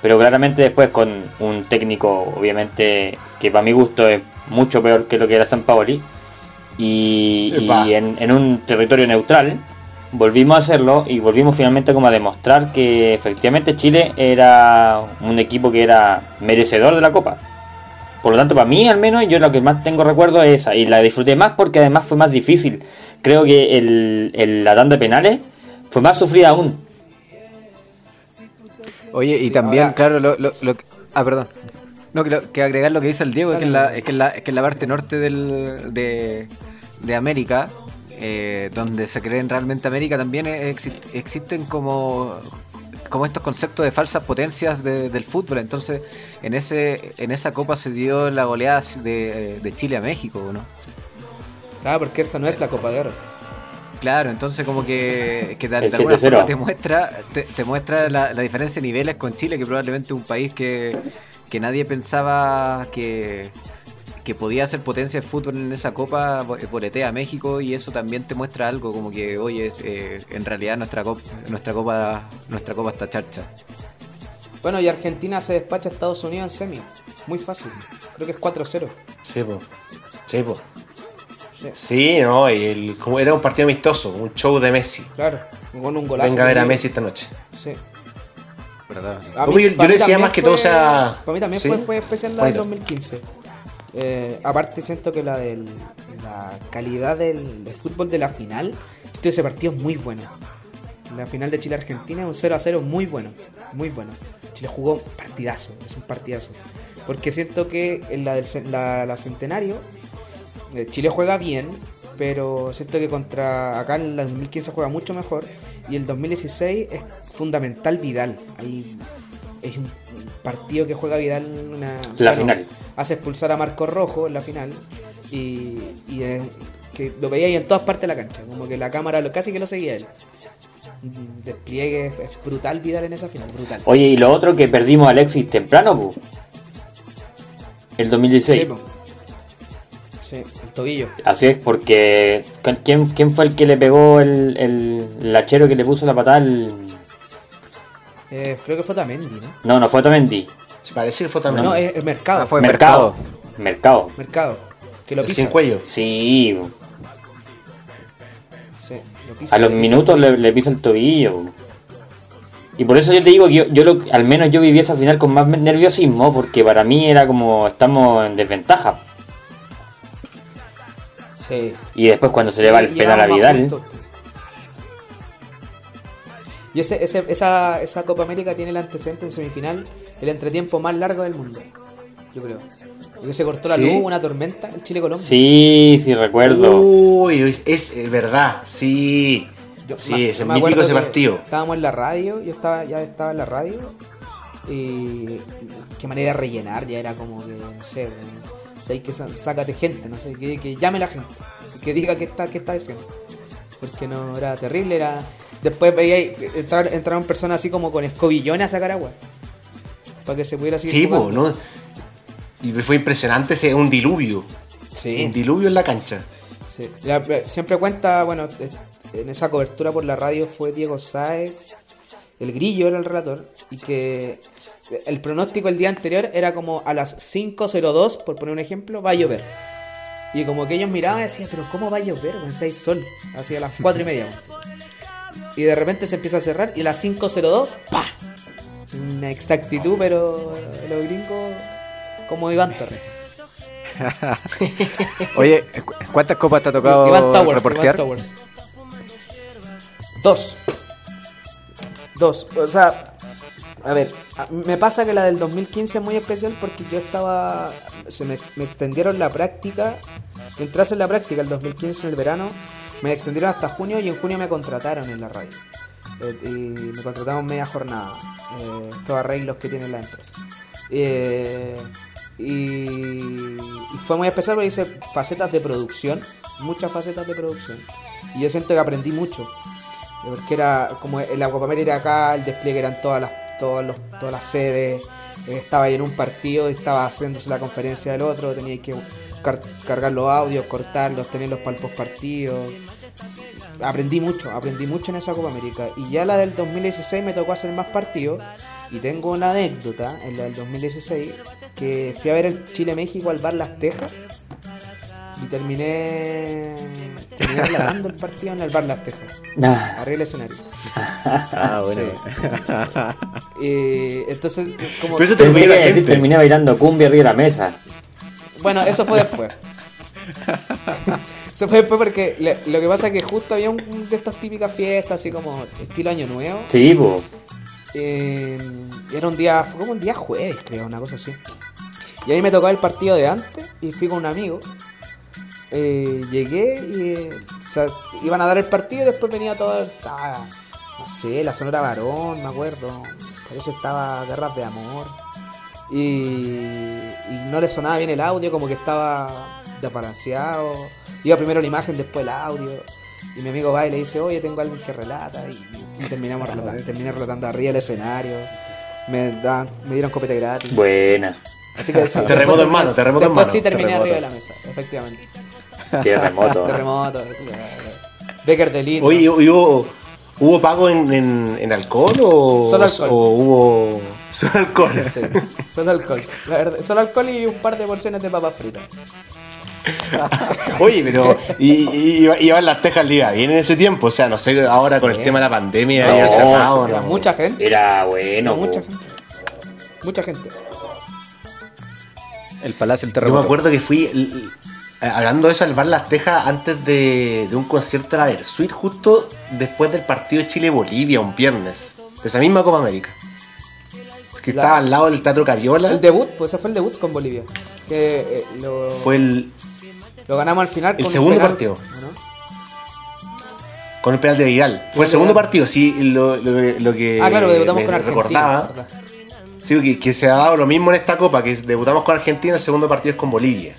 Pero claramente después con un técnico, obviamente, que para mi gusto es mucho peor que lo que era San Paoli, y, Epa. y en, en un territorio neutral, volvimos a hacerlo y volvimos finalmente como a demostrar que efectivamente Chile era un equipo que era merecedor de la Copa. Por lo tanto, para mí al menos, yo lo que más tengo recuerdo es esa. Y la disfruté más porque además fue más difícil. Creo que el, el- la tanda de penales fue más sufrida aún. Oye, y Sí, también, ahora- claro, lo, lo- lo- Ah, perdón. No, que, lo- que agregar lo que dice el Diego, es que en la, es que en la, es que en la parte norte del, de, de América, eh, donde se creen realmente América, también exi- existen como, como estos conceptos de falsas potencias de- del fútbol. Entonces, en ese en esa copa se dio la goleada de, de Chile a México, ¿no? Claro, porque esta no es la Copa de Oro. Claro, entonces como que, que de, <laughs> alguna 7-0. forma te muestra, te, te muestra la, la diferencia de niveles con Chile, que probablemente es un país que, que nadie pensaba que, que podía ser potencia el fútbol en esa copa, bo- boletea a México y eso también te muestra algo como que, oye, eh, en realidad nuestra copa, nuestra copa, nuestra copa está charcha. Bueno, y Argentina se despacha a Estados Unidos en semi. Muy fácil. Creo que es 4-0. Sí, po. Sí, po. Sí. Sí, no, y el- como era un partido amistoso, un show de Messi. Claro, con un golazo. Venga a ver a. Messi esta noche. Sí. ¿Verdad? Yo- yo para decía más que todo sea- Para mí también ¿sí? fue, fue especial la del Bonito. 2015. Eh, aparte, siento que la del, la calidad del, del fútbol de la final, siento que ese partido es muy bueno. La final de Chile-Argentina es un 0 a 0 muy bueno. Muy bueno. Chile jugó un partidazo, es un partidazo. Porque siento que en la del la, la Centenario, eh, Chile juega bien, pero siento que contra acá en la 2015 juega mucho mejor y el 2016 es fundamental Vidal. Ahí es un un partido que juega Vidal una La final. Hace expulsar a Marco Rojo en la final y, y es- que lo veía ahí en todas partes de la cancha, como que la cámara lo, casi que lo seguía él. Un despliegue es, brutal Vidal en esa final, brutal. Oye, y lo otro que perdimos a Alexis temprano, pu. El 2016. Sí, po. Sí, el tobillo. Así es, porque ¿quién, quién fue el que le pegó el, el, hachero que le puso la patada? al- Eh, creo que fue Tamendi, ¿no? No, no fue Otamendi. Se parece que fue también. No, es, es Mercado. Ah, fue Mercado. Mercado. Mercado. Mercado. Que lo el pisa. sin cuello. Sí. Sí, lo pisa, a los le pisa minutos el le, le pisa el tobillo. Y por eso yo te digo que yo, yo lo- al menos yo viví esa final con más nerviosismo, porque para mí era como estamos en desventaja. Sí. Y después cuando se le va el penal a Vidal. Y ese, ese- esa, esa Copa América tiene el antecedente en semifinal, el entretiempo más largo del mundo. Yo creo. Porque se cortó la ¿Sí? luz, una tormenta, el Chile-Colombia. Sí, sí, recuerdo. Uy, es, verdad, sí. Yo sí, me- es el mítico acuerdo ese que partido. Estábamos en la radio, yo estaba, ya estaba en la radio. Y qué manera de rellenar, ya era como que, no sé, sea, que sa- sácate gente, no sé, que, que llame la gente, que diga qué está, qué está haciendo. Porque no, era terrible, era... Después veía entrar, entraron personas así como con escobillones a sacar agua. Para que se pudiera seguir Sí, po. ¿no? Y fue impresionante ese un diluvio. Sí. Un diluvio en la cancha. Sí. La- siempre cuenta, bueno, eh, en esa cobertura por la radio fue Diego Sáez, el Grillo era el relator, y que el pronóstico el día anterior era como a las 5.02, por poner un ejemplo, va a llover. Y como que ellos miraban y decían, pero ¿cómo va a llover? Con seis sol, así a las 4 y media. Y de repente se empieza a cerrar y a las 5.02, ¡pa! Una exactitud, pero los gringos como Iván Torres. <laughs> Oye, ¿cu- ¿cuántas copas te ha tocado Iván Towers, reportear? Iván Towers. Dos. Dos. O sea, a ver, me pasa que la del 2015 es muy especial porque yo estaba. Se me, me extendieron la práctica. Entras en la práctica el 2015 en el verano. Me extendieron hasta junio y en junio me contrataron en la radio. Eh, y me contrataron media jornada. Eh, estos arreglos que tiene la empresa. Eh, y, y fue muy especial porque hice facetas de producción, muchas facetas de producción. Y yo siento que aprendí mucho. Porque era como en la Copa América era acá, el despliegue eran todas las, todos los, todas las sedes. eh, estaba ahí en un partido, estaba haciéndose la conferencia del otro, tenía que car- cargar los audios, cortarlos, tenerlos para el postpartido. Aprendí mucho, aprendí mucho en esa Copa América. Y ya la del 2016 me tocó hacer más partidos. Y tengo una anécdota en la del 2016 que fui a ver el Chile-México al bar Las Tejas. Y terminé, terminé <laughs> relatando el partido en el bar Las Tejas. Ah, Arriba el escenario. Ah, bueno. Sí. <laughs> Eh, entonces, como. Pero eso te Pensé que veía la iba a decir, terminé bailando cumbia arriba de la mesa. Bueno, eso fue después. eso fue después porque le- lo que pasa es que justo había un un de estas típicas fiestas, así como estilo Año Nuevo. Sí, po. Eh, era un día, fue como un día jueves, creo, una cosa así. Y ahí me tocaba el partido de antes y fui con un amigo. Eh, llegué y eh, o sea, iban a dar el partido y después venía todo, estaba, no sé, la sonora varón, me acuerdo. Parece estaba Guerras de Amor. Y, y no le sonaba bien el audio, como que estaba desbalanceado. Iba primero la imagen, después el audio. Y mi amigo va y le dice, oye, tengo alguien que relata. Y, y terminamos relatando, terminé relatando arriba del escenario. Me, dan, me dieron copete gratis. Buena. Así que <laughs> sí, Terremoto después- en mano, terremoto en después mano, sí terminé terremoto. arriba de la mesa, efectivamente. <laughs> Terremoto. Terremoto. Becker de litro. Oye, ¿y ¿hubo, hubo pago en, en, en alcohol o, Solo alcohol. o hubo solo alcohol? <laughs> Sí, solo alcohol. La verdad, solo alcohol y un par de porciones de papas fritas. <laughs> Oye, pero y, y, y iban las tejas liga bien en ese tiempo, o sea, no sé ahora con el tema de la pandemia mucha gente. Era bueno, Era mucha gente. Mucha gente. El Palacio del Yo me Terremoto. acuerdo que fui hablando de eso al bar Las Tejas antes de, de un concierto de la Versuit, justo después del partido de Chile-Bolivia, un viernes, de esa misma Copa América. Que La- estaba al lado del Teatro Cariola. El debut, pues ese fue el debut con Bolivia. Que eh, lo, Fue el, lo ganamos al final. el con segundo penal, partido. ¿no? con el penal de Vidal. Fue el segundo Vidal. partido, sí, lo, lo- lo que Ah, claro, debutamos con Argentina. Sí, que, que se ha dado lo mismo en esta copa, que debutamos con Argentina, el segundo partido es con Bolivia.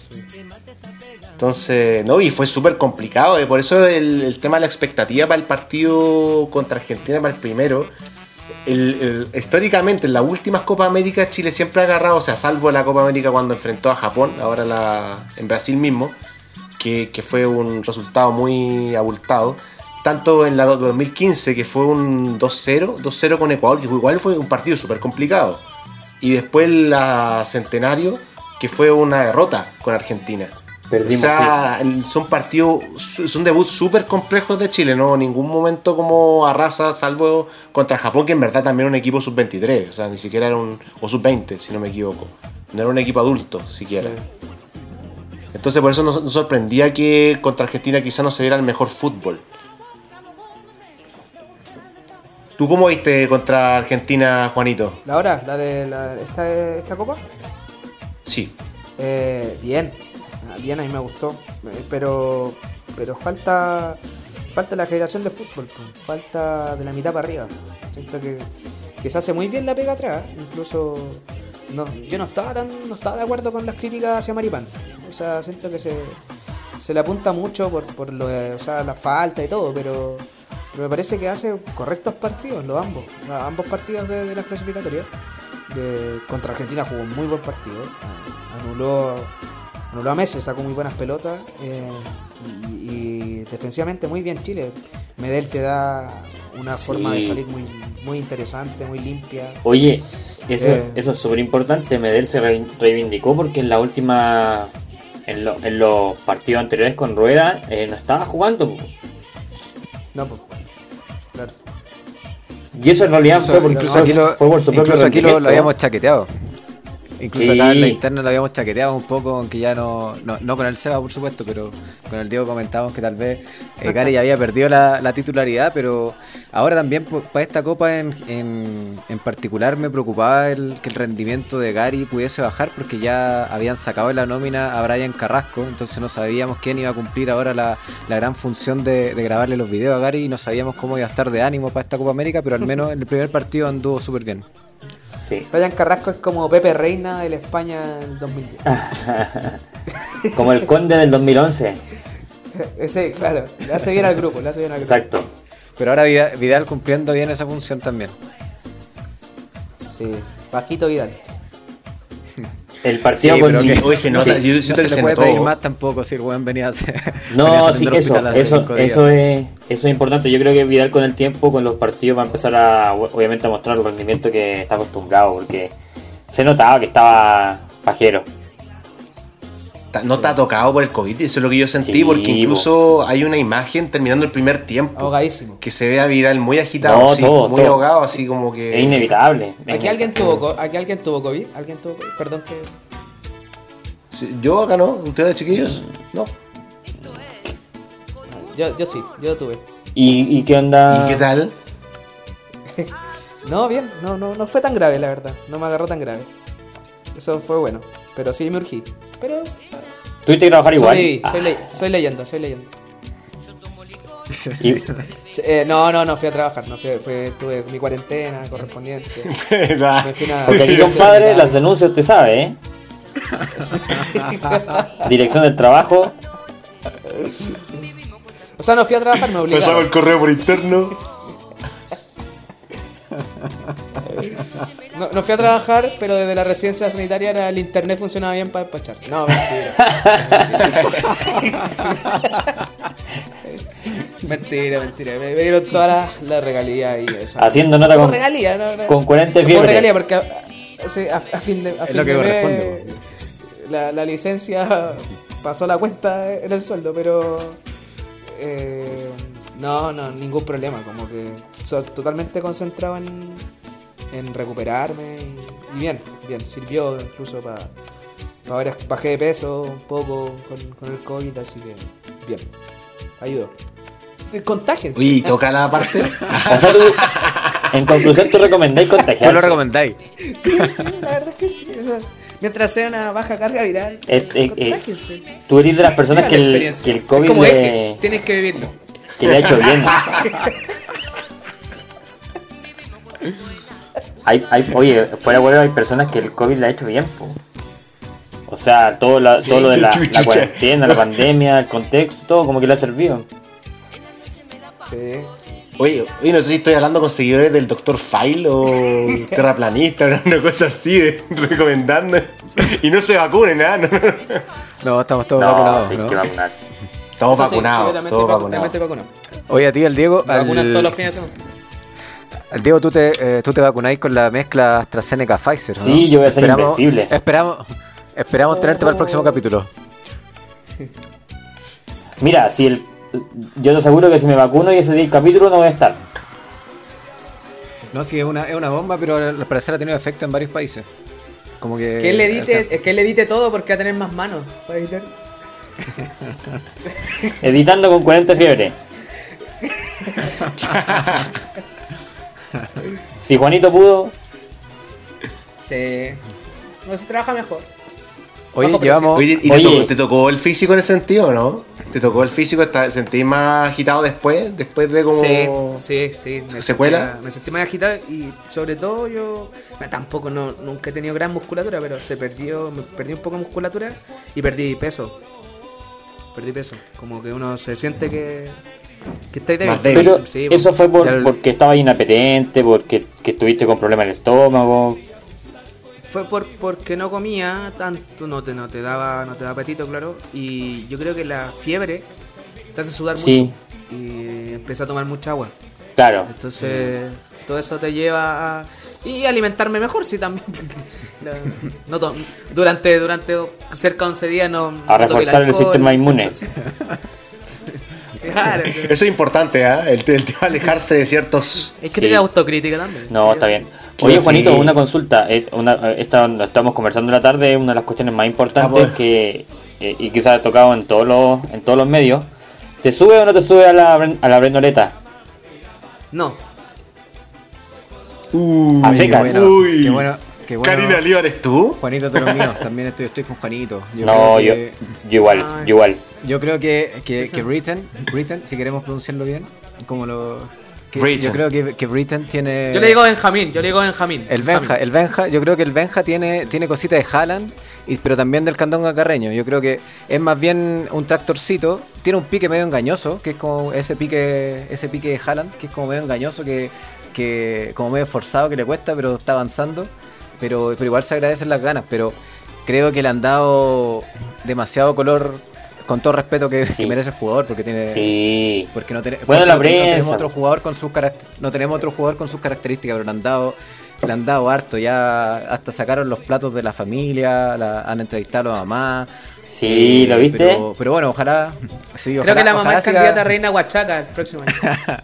Entonces, no, y fue súper complicado, y por eso el, el tema de la expectativa para el partido contra Argentina, para el primero, históricamente en las últimas Copas América Chile siempre ha agarrado, o sea, salvo la Copa América cuando enfrentó a Japón, ahora la, en Brasil mismo, que, que fue un resultado muy abultado. Tanto en la 2015, que fue un 2-0, 2-0 con Ecuador, que igual fue un partido súper complicado. Y después la Centenario, que fue una derrota con Argentina. Perdimos, o sea, son partidos, son debuts súper complejos de Chile, no ningún momento como arrasa, salvo contra Japón, que en verdad también era un equipo sub-23, o sea, ni siquiera era un, o sub-20, si no me equivoco. No era un equipo adulto, siquiera. Sí. Entonces por eso nos, nos sorprendía que contra Argentina quizá no se viera el mejor fútbol. ¿Tú cómo viste contra Argentina, Juanito? La hora, la de la, esta, esta copa. Sí. Eh, bien, A mí me gustó. Eh, pero pero falta falta la generación de fútbol, falta de la mitad para arriba. Siento que, que se hace muy bien la pega atrás. Incluso no, yo no estaba tan, no estaba de acuerdo con las críticas hacia Maripán. O sea, siento que se, se le apunta mucho por, por lo de, o sea, la falta y todo, pero, pero me parece que hace correctos partidos, los ambos, ambos partidos de, de las clasificatorias. De, contra Argentina jugó un muy buen partido, anuló, anuló a Messi, sacó muy buenas pelotas eh, y, y defensivamente muy bien Chile. Medel te da una forma de salir muy, muy interesante, muy limpia. Oye, eso, Eh. eso es súper importante. Medel se re- reivindicó porque en la última. En, lo- en los partidos anteriores con Rueda eh, no estaba jugando. No, pues. Claro. Y eso en realidad Incluso- fue, por, incluso fue- aquí lo, fue por su propio incluso aquí lo, lo habíamos chaqueteado. Incluso acá en la interna lo habíamos chaqueteado un poco, aunque ya no, no, no con el Seba, por supuesto, pero con el Diego comentábamos que tal vez eh, <laughs> Gary ya había perdido la, la titularidad, pero ahora también por- para esta copa en, en, en particular me preocupaba el, que el rendimiento de Gary pudiese bajar porque ya habían sacado de la nómina a Brian Carrasco, entonces no sabíamos quién iba a cumplir ahora la, la gran función de, de grabarle los videos a Gary y no sabíamos cómo iba a estar de ánimo para esta Copa América, pero al menos en el primer partido anduvo súper bien. Sí. Ryan Carrasco es como Pepe Reina de la España del 2010. <laughs> Como el Conde del 2011. <laughs> Ese, claro, le hace bien al grupo, le hace bien al grupo. Exacto. Pero ahora Vidal, Vidal cumpliendo bien esa función también. Sí, bajito Vidal. El partido Sí, con pero Sí, que- hoy se nota, sí, yo no se que le se puede pedir más tampoco si el buen venía a hacer. <laughs> venía No, sí, saliendo del eso, eso es, eso es importante. Yo creo que Vidal con el tiempo, con los partidos, va a empezar a, obviamente, a mostrar el rendimiento que está acostumbrado, porque se notaba que estaba pajero. Ta- No está tocado por el COVID, eso es lo que yo sentí, Sí, porque incluso hay una imagen terminando el primer tiempo Ahogadísimo. que se ve a Vidal muy agitado, No, así, todo, muy todo. ahogado, así como que. Es inevitable. es Aquí alguien tuvo, aquí alguien tuvo COVID, alguien tuvo COVID, perdón que Sí, Yo acá no, ustedes chiquillos, no. yo, yo sí, yo tuve. ¿Y, y qué onda? ¿Y qué tal? <laughs> No, bien, no, no, no fue tan grave la verdad, no me agarró tan grave. Eso fue bueno, pero sí me urgí. Pero ¿Tuviste que trabajar igual? soy, Ah, soy, le- soy leyenda, soy leyenda. y- <laughs> Sí, eh, no, no, no fui a trabajar, no fui, fue, tuve mi cuarentena correspondiente. Nah. Me fui a- porque aquí, compadre, las denuncias usted sabe, ¿eh? Dirección del trabajo. O sea, no fui a trabajar, me Pasaba obligaron. el correo por interno. No, no fui a trabajar, pero desde la residencia sanitaria era- el internet funcionaba bien para despachar. No, mentira. <laughs> mentira, mentira. Me, me dieron todas las las regalías y esa. Haciendo nota con, regalía, no, no. con 40 Como fiebre. regalía, porque a, sí, a- a fin de, a fin lo que de mes, corresponde, la, la licencia pasó la cuenta en el sueldo, pero eh, no, no, ningún problema. Como que soy totalmente concentrado en, en recuperarme y, y bien, bien, sirvió incluso para varias, bajé de peso un poco con, con el COVID, así que bien, ayudó. Contágense. Uy, toca la parte. O sea, tú, en conclusión, tú recomendáis contagiarse. ¿Qué lo recomendáis? Sí, sí, la verdad es que sí. o sea, mientras sea una baja carga viral, Eh, eh, eh, contágiense. Tú eres de las personas que la el, que el Es COVID le, tienes que vivirlo. Que le ha hecho bien. Hay, hay, oye, fuera bueno, hay personas que el COVID le ha hecho bien. po. O sea, todo, la- Sí, todo lo de <laughs> la, la cuarentena, la pandemia, el contexto, todo como que le ha servido. Sí. Oye, oye, no sé si estoy hablando con seguidores del Dr. File o <laughs> terraplanista, <laughs> una cosa así, de- recomendando. Y no se vacunen, ¿ah? No, no, no. No, estamos todos No, vacunados, sí, ¿no? que vacunarse. Estamos Eso sí, sí, yo vacunados, todos estoy vacunado. Oye, a ti, el Diego, Me vacunan todos los fines de semana. al Diego, tú te, eh, tú te vacunáis con la mezcla AstraZeneca-Pfizer, ¿no? Sí, yo voy a ser Esperamos- invencible. Esperamos, esperamos tenerte para el próximo Oh. capítulo. <laughs> Mira, si el, yo te aseguro que si me vacuno y ese día el capítulo no voy a estar. No, sí, es una, es una bomba, pero al parecer ha tenido efecto en varios países. Como que... Que él edite, que él edite todo porque va a tener más manos para editar. <laughs> Editando con 40 fiebre. <laughs> Si Juanito pudo, Sí. No se trabaja mejor. Oye, llevamos... Oye, ¿y te, tocó, te tocó el físico en ese sentido o no? ¿Te tocó el físico? ¿Está- ¿Sentís más agitado después? Después de como... Sí, sí, sí. Me ¿Secuela? Sentía, me sentí más agitado y sobre todo yo tampoco no, nunca he tenido gran musculatura, pero se perdió, me perdí un poco de musculatura y perdí peso. Perdí peso. Como que uno se siente que, que está débil. Más débil. Pero Sí, eso fue por, el- porque estaba inapetente, porque que estuviste con problemas en el estómago. Fue por, porque no comía tanto, no te, no te daba, no te daba apetito, claro. Y yo creo que la fiebre te hace sudar Sí. mucho. Y empecé a tomar mucha agua. Claro. Entonces, todo eso te lleva a. Y alimentarme mejor, sí, también. No, no to- durante, durante cerca de 11 días no. A reforzar el alcohol. sistema inmune. <laughs> Claro, Eso es importante, ¿ah? El, el tema de alejarse de ciertos... es que Sí. tiene autocrítica también. No, está bien. Oye. Juanito, una consulta. eh, Una, eh, esta, estamos conversando en la tarde, una de las cuestiones más importantes Ah, pues. que eh, y quizás ha tocado en todos los en todos los medios. ¿Te sube o no te sube a la, a la brenoleta? No, Uy, A Qué secas. bueno, Uy. qué bueno, qué bueno. Karina Líbar, ¿eres tú? Juanito de los míos, también estoy, estoy con Juanito. Yo no, creo yo, que, yo igual, yo igual. yo creo que, que, que Britain, Britain, si queremos pronunciarlo bien, como lo. que- yo creo que, que Britain tiene. yo le digo Benjamín, yo le digo Benjamín. El Benja, el Benja, yo creo que el Benja tiene, tiene cositas de Haaland, y, pero también del Candonga Carreño. Yo creo que es más bien un tractorcito, tiene un pique medio engañoso, que es como ese pique, ese pique de Haaland, que es como medio engañoso, que, que como medio forzado que le cuesta, pero está avanzando. Pero, pero igual se agradecen las ganas, pero creo que le han dado demasiado color, con todo respeto que, Sí. que merece el jugador, porque tiene Sí. porque no, tene- Bueno, porque la no te- no tenemos otro jugador con sus no tenemos otro jugador con sus características, pero le han dado le han dado harto, ya hasta sacaron los platos de la familia, la- han entrevistado a la mamá. Sí, eh, ¿lo viste? Pero, pero bueno, ojalá, sí, Creo ojalá- que la mamá es siga- candidata a reina Huachaca el próximo año. <laughs>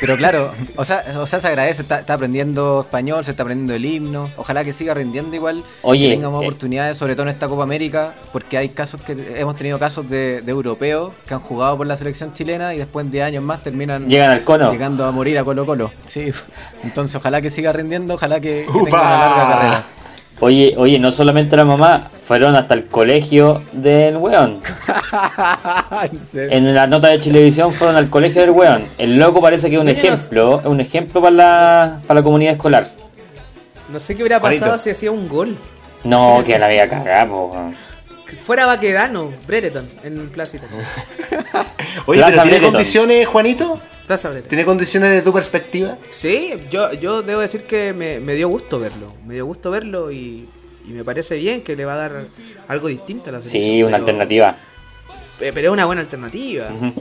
Pero claro, o sea, o sea, se agradece, está, está aprendiendo español, se está aprendiendo el himno, ojalá que siga rindiendo igual, Oye, que tenga más eh, oportunidades, sobre todo en esta Copa América, porque hay casos que hemos tenido casos de, de europeos que han jugado por la selección chilena y después 10 años más terminan Llegan al cono. llegando a morir a Colo Colo. Sí, entonces ojalá que siga rindiendo, ojalá que, que tenga una larga carrera. Oye, oye, no solamente la mamá, fueron hasta el colegio del weón. <laughs> En la nota de televisión fueron al colegio del weón. El loco parece que es un Oye, no- ejemplo, es un ejemplo para la, para la comunidad escolar. No sé qué hubiera pasado si hacía un gol. No, que la había cagado. Fuera Baquedano, Brereton, en Italia. <laughs> Oye, Plaza ¿pero tiene Brereton. condiciones, Juanito? Plaza. ¿Tiene condiciones de tu perspectiva? Sí, yo, yo debo decir que me, me dio gusto verlo. Me dio gusto verlo y, y me parece bien que le va a dar algo distinto a la selección. Sí, una pero- alternativa. pe- Pero es una buena alternativa. Eh,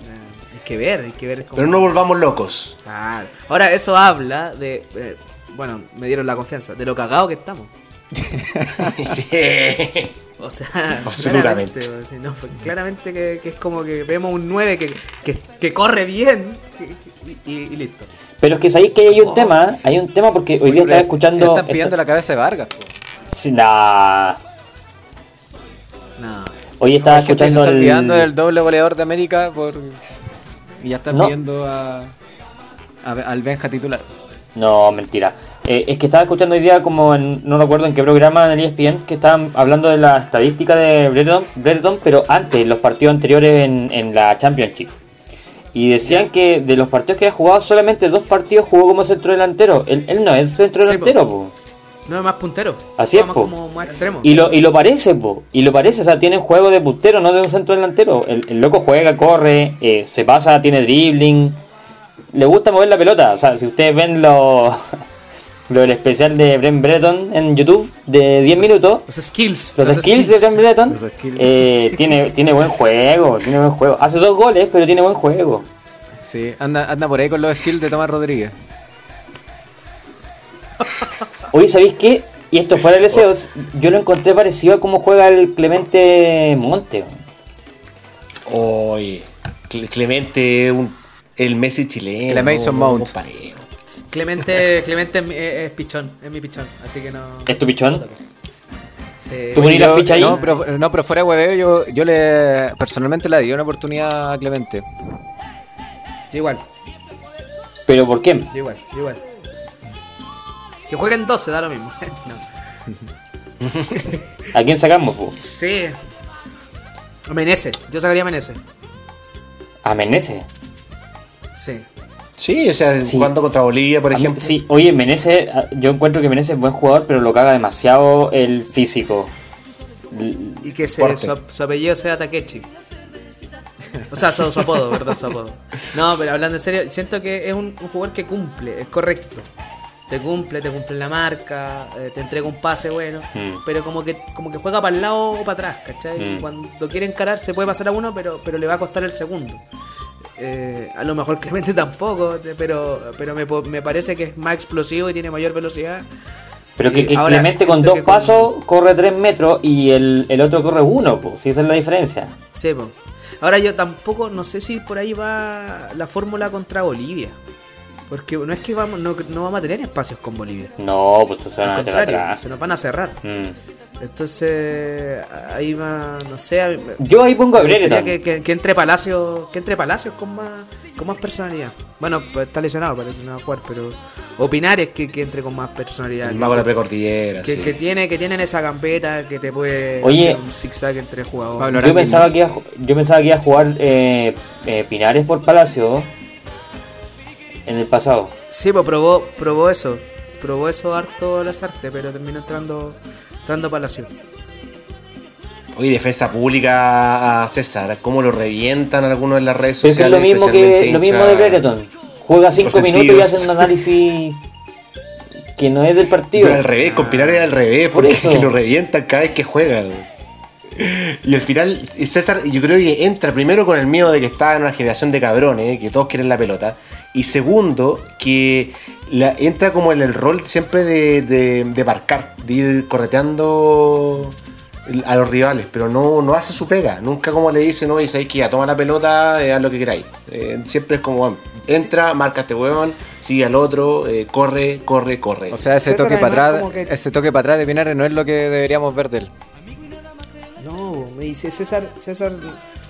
hay que ver, hay que ver cómo. Pero no volvamos locos. Claro. Ahora, eso habla de. eh, bueno, me dieron la confianza, de lo cagado que estamos. <laughs> sí. O sea, <laughs> Absolutamente. claramente, o sea, no, fue- claramente que, que es como que vemos un 9 que, que, que corre bien que- y, y listo. Pero es que sabéis que hay un tema, hay un tema porque hoy día estaba escuchando. Están pidiendo la cabeza de Vargas. Sí, nah. No. Hoy estaba se escuchando está el. del doble goleador de América por y ya están No. pidiendo a, a- al Benja titular. No, mentira. Eh, es que estaba escuchando hoy día como en, no recuerdo en qué programa en el ESPN que estaban hablando de la estadística de Brereton, Brereton, pero antes, los partidos anteriores en, en la Championship. Y decían que de los partidos que había jugado, solamente dos partidos jugó como centro delantero. Él, él no es centro Sí, delantero, po. No es más puntero. Así es, más como más extremo. Y lo, y lo parece, po. Y lo parece, o sea, tiene juego de puntero, no de un centro delantero. El, el loco juega, corre, eh, se pasa, tiene dribbling. Le gusta mover la pelota. O sea, si ustedes ven lo, <laughs> lo del especial de Brent Breton en YouTube de 10 minutos, Los skills. los, skills, de Brent Breton, eh, tiene, tiene buen juego, tiene buen juego. Hace dos goles, pero tiene buen juego. Sí, anda, anda por ahí con los skills de Tomás Rodríguez. Oye, ¿sabéis qué? Y esto fuera de deseos, yo lo encontré parecido a cómo juega el Clemente Monte. Oye, Cle- Clemente, un- el Messi chileno. El Mason Mount. Clemente, Clemente es, mi- es- es pichón, es mi pichón, así que no. ¿Es tu pichón? Sí. ¿Tú poní la ficha ahí? No, pero, no, pero fuera de hueveo, yo, yo le personalmente le daría una oportunidad a Clemente. Igual, ¿Pero por qué? yo igual, yo igual. Que jueguen 12, da lo mismo. <laughs> no. ¿A quién sacamos? po? Sí. Menese, yo sacaría a Menese. A Menezes. Sí. Sí, o sea, Sí. jugando contra Bolivia, por A mí- ejemplo. Sí, oye, Menezes, ah, yo encuentro que Menezes es buen jugador, pero lo caga demasiado el físico. Y que se- su, su apellido sea Takechi. O sea, su, su apodo, ¿verdad? Su apodo. No, pero hablando en serio, siento que es un, un jugador que cumple, es correcto. Te cumple, te cumple la marca, eh, te entrega un pase bueno, Mm. pero como que como que juega para el lado o para atrás, ¿cachai? Mm. Y Cuando quiere encarar se puede pasar a uno, pero, pero le va a costar el segundo. Eh, a lo mejor Clemente <laughs> tampoco, pero, pero me, me parece que es más explosivo y tiene mayor velocidad. Pero que, que ahora, Clemente con dos con- pasos corre tres metros y el, el otro corre uno, pues. Si esa es la diferencia. Sí, po. Ahora yo tampoco, no sé si por ahí va la fórmula contra Bolivia. Porque no es que vamos, no, no vamos a tener espacios con Bolivia. No, pues tú se van Al a meter contrario, atrás. se nos van a cerrar. Mm. Entonces, ahí va, no sé. Yo ahí pongo a que, que, que entre Palacios, que entre Palacios con más, con más personalidad. Bueno, pues está lesionado, parece que no va a jugar, pero opinar es que, que entre con más personalidad. El mago de la precordillera. que, sí. que tiene, que tienen esa gambeta que te puede Oye. hacer un zigzag entre jugadores. Pablo Yo pensaba, que iba, yo pensaba que iba a jugar eh, eh, Pinares por Palacio en el pasado. Sí, pues probó, probó eso. Probó eso harto las artes, pero terminó entrando, entrando a Palacio. Oye, defensa pública a César, cómo lo revientan algunos en las redes Pero es que es sociales. lo mismo que lo mismo de Brereton. Juega cinco resentidos. minutos y hace un análisis que no es del partido. Pero al revés, con Pilar al revés, Por porque eso. es que lo revientan cada vez que juegan. Y al final, César, yo creo que entra primero con el miedo de que está en una generación de cabrones, que todos quieren la pelota. Y segundo, que la- entra como en el rol siempre de, de, de marcar, de ir correteando a los rivales, pero no, no hace su pega. Nunca como le dicen, no, y sabéis que ya toma la pelota, eh, haz lo que queráis. Eh, siempre es como, entra, marca a este huevón, sigue al otro, eh, corre, corre, corre. O sea, ese César, toque para atrás, que- ese toque para atrás de Pinares no es lo que deberíamos ver de él. No, me dice César, César,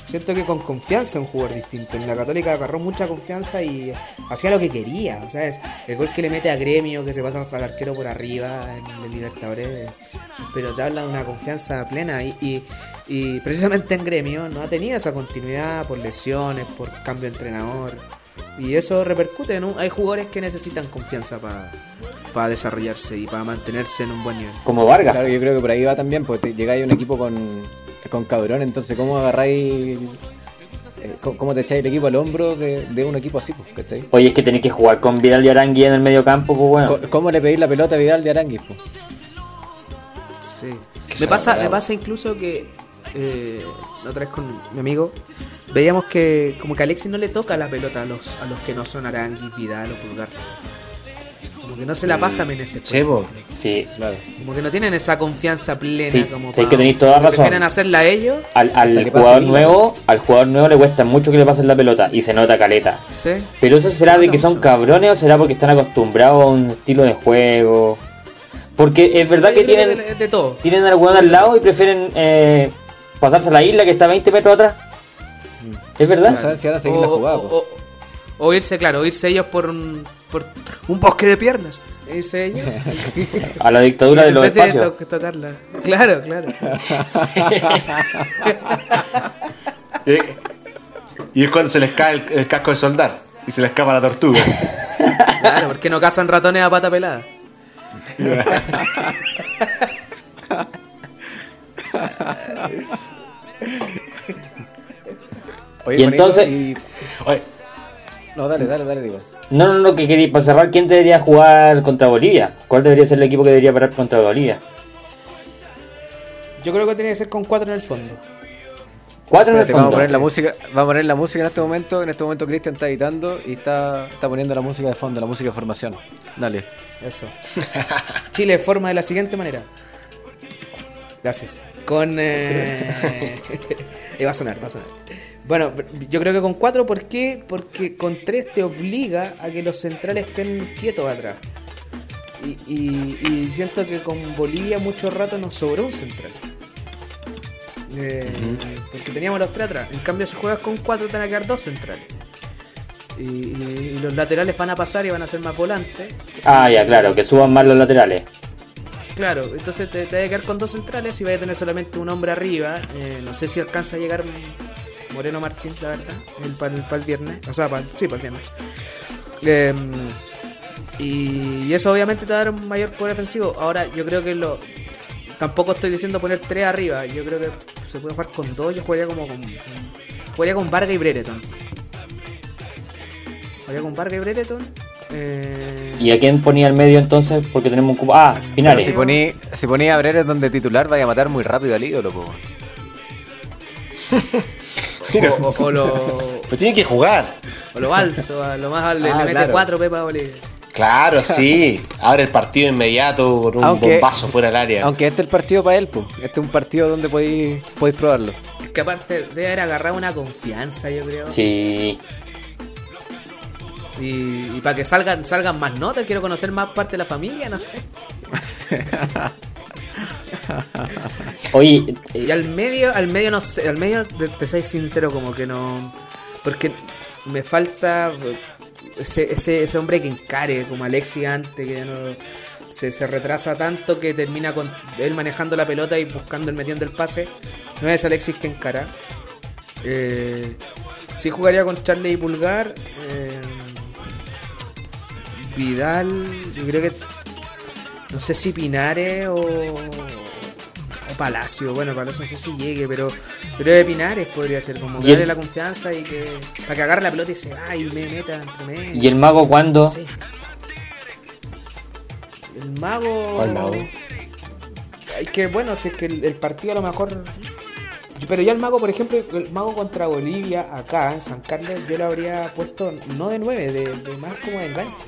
siento que con confianza es un jugador distinto. En la Católica agarró mucha confianza y hacía lo que quería. O sea, es el gol que le mete a Gremio, que se pasa al arquero por arriba en el Libertadores. Pero te habla de una confianza plena y, y, y precisamente en Gremio no ha tenido esa continuidad por lesiones, por cambio de entrenador. Y eso repercute en un, hay jugadores que necesitan confianza para desarrollarse y para mantenerse en un buen nivel. Como Vargas. Claro, yo creo que por ahí va también, porque te- llegáis a un equipo con, con cabrón, entonces ¿cómo agarráis, eh, cómo, te echáis el equipo al hombro de, de un equipo así, pues, ¿cachai? Oye, es que tenéis que jugar con Vidal y Arangui en el medio campo, pues bueno. ¿Cómo le pedís la pelota a Vidal de Aranguis? pues? Sí. Me pasa, me pasa incluso que eh, la otra vez con mi amigo veíamos que como que a Alexis no le toca la pelota a los a los que no son Arangui, Vidal o Pulgar. Como que no se la pasa Meneses. por Sí. Claro. Como que no tienen esa confianza plena Sí, como sí, que tenéis toda como que razón. prefieren hacerla a ellos. Al, jugador nuevo, al jugador nuevo le cuesta mucho que le pasen la pelota y se nota caleta. Sí. Pero eso Se será de que son cabrones o será porque están acostumbrados a un estilo de juego. Porque es verdad que tienen, de, de todo. tienen al weón al lado y prefieren eh, pasarse a la isla que está 20 metros atrás. Es verdad. No saben si van a seguir la O- jugada. o- pues. O- irse, claro, o irse ellos por un, por un bosque de piernas. Irse ellos. A la dictadura de En los vez espacios. to- tocarla. Claro, claro. <laughs> Y, es cuando se les cae el, el casco de soldar y se les escapa la tortuga. Claro, porque no cazan ratones a pata pelada. Oye, Y entonces- y- Oye, No, dale, dale, dale, digo. No, no, no, que quería, para cerrar, ¿quién debería jugar contra Bolivia? ¿Cuál debería ser el equipo que debería parar contra Bolivia? Yo creo que tiene que ser con cuatro en el fondo. Cuatro en el Espérate, vamos a fondo. poner la música, vamos a poner la música en este momento. En este momento Cristian está editando y está, está poniendo la música de fondo, la música de formación. Dale. Eso. Chile forma de la siguiente manera. Gracias. Con. Eh... <laughs> eh, va a sonar, va a sonar. Bueno, yo creo que con cuatro, ¿por qué? Porque con tres te obliga a que los centrales estén quietos atrás. Y, y- y siento que con Bolivia mucho rato nos sobró un central. Eh, Porque teníamos los tres atrás. En cambio, si juegas con cuatro, te van a quedar dos centrales. Y, y- y los laterales van a pasar y van a ser más volantes. Ah, ya, claro, que suban más los laterales. Claro, entonces te, te vas a quedar con dos centrales y vas a tener solamente un hombre arriba. Eh, no sé si alcanza a llegar Moreno Martín, la verdad, el para el, el, viernes, o sea, para, sí, para el viernes. Eh, y, y eso obviamente te va a dar un mayor poder defensivo. Ahora, yo creo que lo. Tampoco estoy diciendo poner tres arriba. Yo creo que se puede jugar con dos. Yo jugaría como con. con jugaría con Varga y Brereton. Jugaría con Varga y Brereton. Eh, ¿Y a quién ponía el medio entonces? Porque tenemos un cupo. Ah, Pero Pinares. si ponía, si ponía a Breres donde titular, vaya a matar muy rápido al ídolo, po. <laughs> o, o, o lo. Pero tiene que jugar. O lo balso, a lo más le, Ah, le mete claro. cuatro Pepa Bolivia. Claro, sí. Abre el partido inmediato con un Aunque- bombazo fuera del área. Aunque este es el partido para él, po. Este es un partido donde podéis podéis probarlo. Es que aparte debe haber agarrado una confianza, yo creo. Sí. Y, y para que salgan salgan más notas, quiero conocer más parte de la familia, no sé. <laughs> <laughs> Oye, eh, Y al medio, al medio no sé, al medio te, te soy sincero como que no. Porque me falta ese, ese, ese hombre que encare, como Alexi antes, que ya no se, se retrasa tanto que termina con él manejando la pelota y buscando el metiendo el pase. No es Alexis que encara. Eh, sí jugaría con Charlie y Pulgar. eh, Vidal, yo creo que no sé si Pinares o Palacio. Bueno, Palacio no sé si llegue, pero pero de Pinares podría ser como que darle la confianza y que para que agarre la pelota y se va y me meta entre medio. ¿y el mago cuándo? El mago. ¿Cuál mago? Hay que, bueno, si es que el, el partido a lo mejor. Pero ya el mago, por ejemplo, el mago contra Bolivia, acá en San Carlos, yo lo habría puesto no de 9, de, de más como de enganche.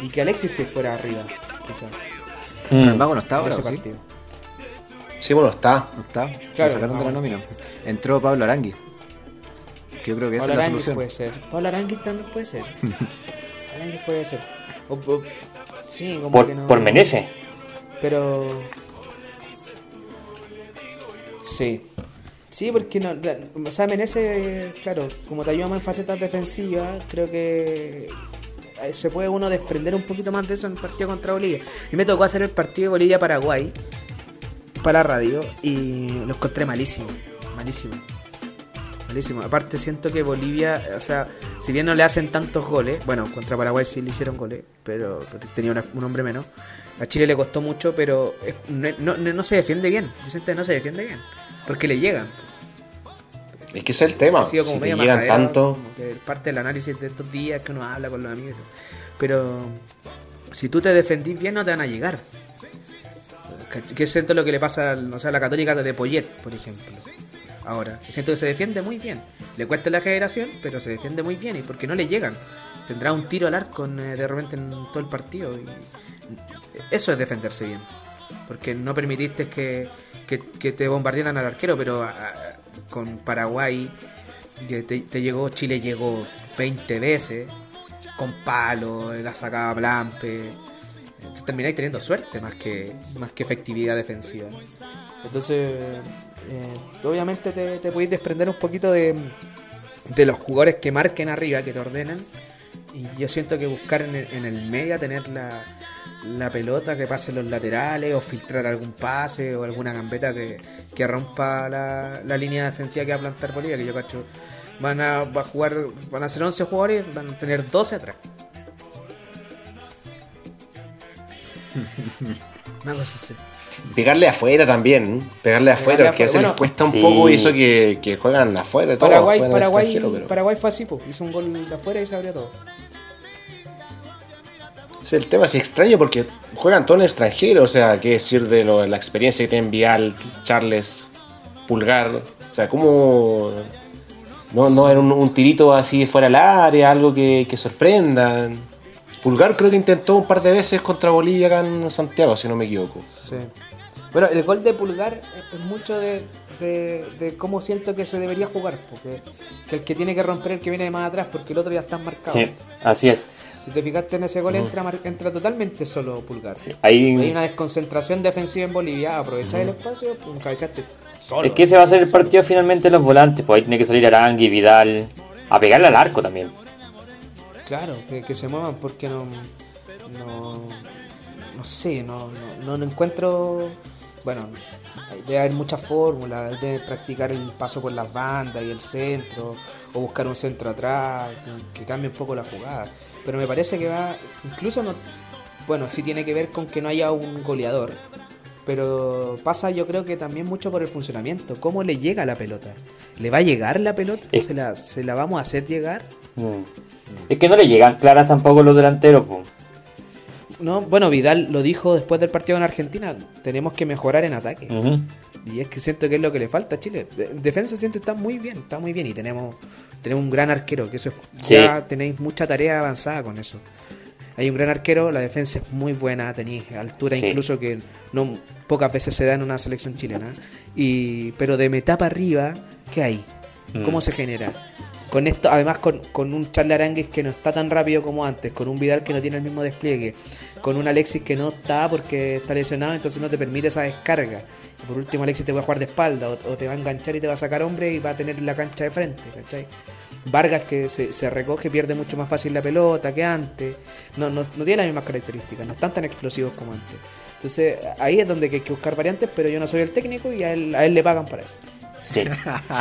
Y que Alexis se fuera arriba, quizás. Mm. El mago no está ahora, ese ¿o ¿sí? Sí, bueno, está. No está. Claro, lo sacaron de la nómina. Entró Pablo Arangui. Que yo creo que esa Pablo es la Aranguis solución. puede ser. Pablo Aranguis también puede ser. <laughs> Aranguis puede ser. O- o- sí, como Por, que no. por Menezes. Pero. Sí. Sí, porque no. O sea, Menezes, claro, como te ayuda más en facetas defensivas, creo que. eh, Se puede uno desprender un poquito más de eso en el partido contra Bolivia. Y me tocó hacer el partido de Bolivia-Paraguay para radio y lo encontré malísimo. Malísimo. Malísimo. Aparte siento que Bolivia, o sea, si bien no le hacen tantos goles, bueno, contra Paraguay sí le hicieron goles, pero tenía una- un hombre menos. A Chile le costó mucho, pero no, no- no se defiende bien. Yo siento que no se defiende bien. Porque le llegan. Es que ese es el tema. Ha sido como si te llegan majadero, tanto. como parte del análisis de estos días que uno habla con los amigos. Pero si tú te defendís bien, no te van a llegar. Que siento lo que le pasa no sé, a la católica de Poyet, por ejemplo. Ahora, siento que se defiende muy bien. Le cuesta la generación, pero se defiende muy bien. Y porque no le llegan. Tendrá un tiro al arco eh, de repente en todo el partido. Y eso es defenderse bien. Porque no permitiste que, que, te bombardearan al arquero, pero ah, con Paraguay te, te llegó, Chile llegó 20 veces, con palo, la sacaba Blampe. Entonces termináis teniendo suerte más que, más que efectividad defensiva. Entonces, eh, obviamente te, te podéis desprender un poquito de, de los jugadores que marquen arriba, que te ordenen. Y yo siento que buscar en el, en el medio tener la, la pelota que pase los laterales o filtrar algún pase o alguna gambeta que, que rompa la, la línea defensiva que va a plantar Bolivia, que yo cacho van a, va a jugar, van a ser 11 jugadores, van a tener 12 atrás. <laughs> Una cosa así. Pegarle afuera también. Pegarle afuera, Pegarle porque a veces les cuesta un Sí. poco y eso que, que juegan afuera. Todo, Paraguay, juegan Paraguay, pero Paraguay fue así, pues. hizo un gol de afuera y se abrió todo. El tema, es extraño porque juegan todo en extranjero. O sea, qué decir de lo- la experiencia que tienen Vial, Charles, Pulgar. O sea, como. No, no era un, un tirito así fuera del área, algo que, que sorprenda. Pulgar creo que intentó un par de veces contra Bolivia acá en Santiago, si no me equivoco. Sí. Bueno, el gol de Pulgar es- mucho de, de, de cómo siento que se debería jugar. Porque que el que tiene que romper es el que viene de más atrás, porque el otro ya está marcado. Sí, así es. Si te fijaste en ese gol, entra, totalmente solo Pulgar. Hay una desconcentración defensiva en Bolivia. Aprovechar el espacio, pum, cabezaste solo. es que ese va a ser el partido finalmente de los volantes. Pues ahí tiene que salir Arangui, Vidal. A pegarle al arco también. Claro, que, que se muevan porque no. No, no sé, no, no, no encuentro. bueno, debe haber muchas fórmulas, debe practicar el paso por las bandas y el centro, o buscar un centro atrás, que, que cambie un poco la jugada. Pero me parece que va, incluso no, bueno, sí tiene que ver con que no haya un goleador, pero pasa yo creo que también mucho por el funcionamiento, cómo le llega la pelota. ¿Le va a llegar la pelota? ¿Se la, se la vamos a hacer llegar? Mm. Es que no le llegan claras tampoco los delanteros, po. No, bueno, Vidal lo dijo después del partido en Argentina, tenemos que mejorar en ataque. Y es que siento que es lo que le falta a Chile. De- defensa siento está muy bien, está muy bien y tenemos tenemos un gran arquero, que eso es, Sí. ya tenéis mucha tarea avanzada con eso. Hay un gran arquero, la defensa es muy buena, tenéis altura Sí. incluso que no pocas veces se da en una selección chilena. Y pero de mitad para arriba, ¿qué hay? ¿Cómo Mm. se genera? Con esto, además con, con un Charles que no está tan rápido como antes, con un Vidal que no tiene el mismo despliegue, con un Alexis que no está porque está lesionado, entonces no te permite esa descarga. Y por último Alexis te va a jugar de espalda o, o te va a enganchar y te va a sacar hombre y va a tener la cancha de frente, ¿cachai? Vargas que se, se recoge, pierde mucho más fácil la pelota que antes, no, no, no tiene las mismas características, no están tan explosivos como antes. Entonces ahí es donde hay que buscar variantes, pero yo no soy el técnico y a él, a él le pagan para eso. Sí.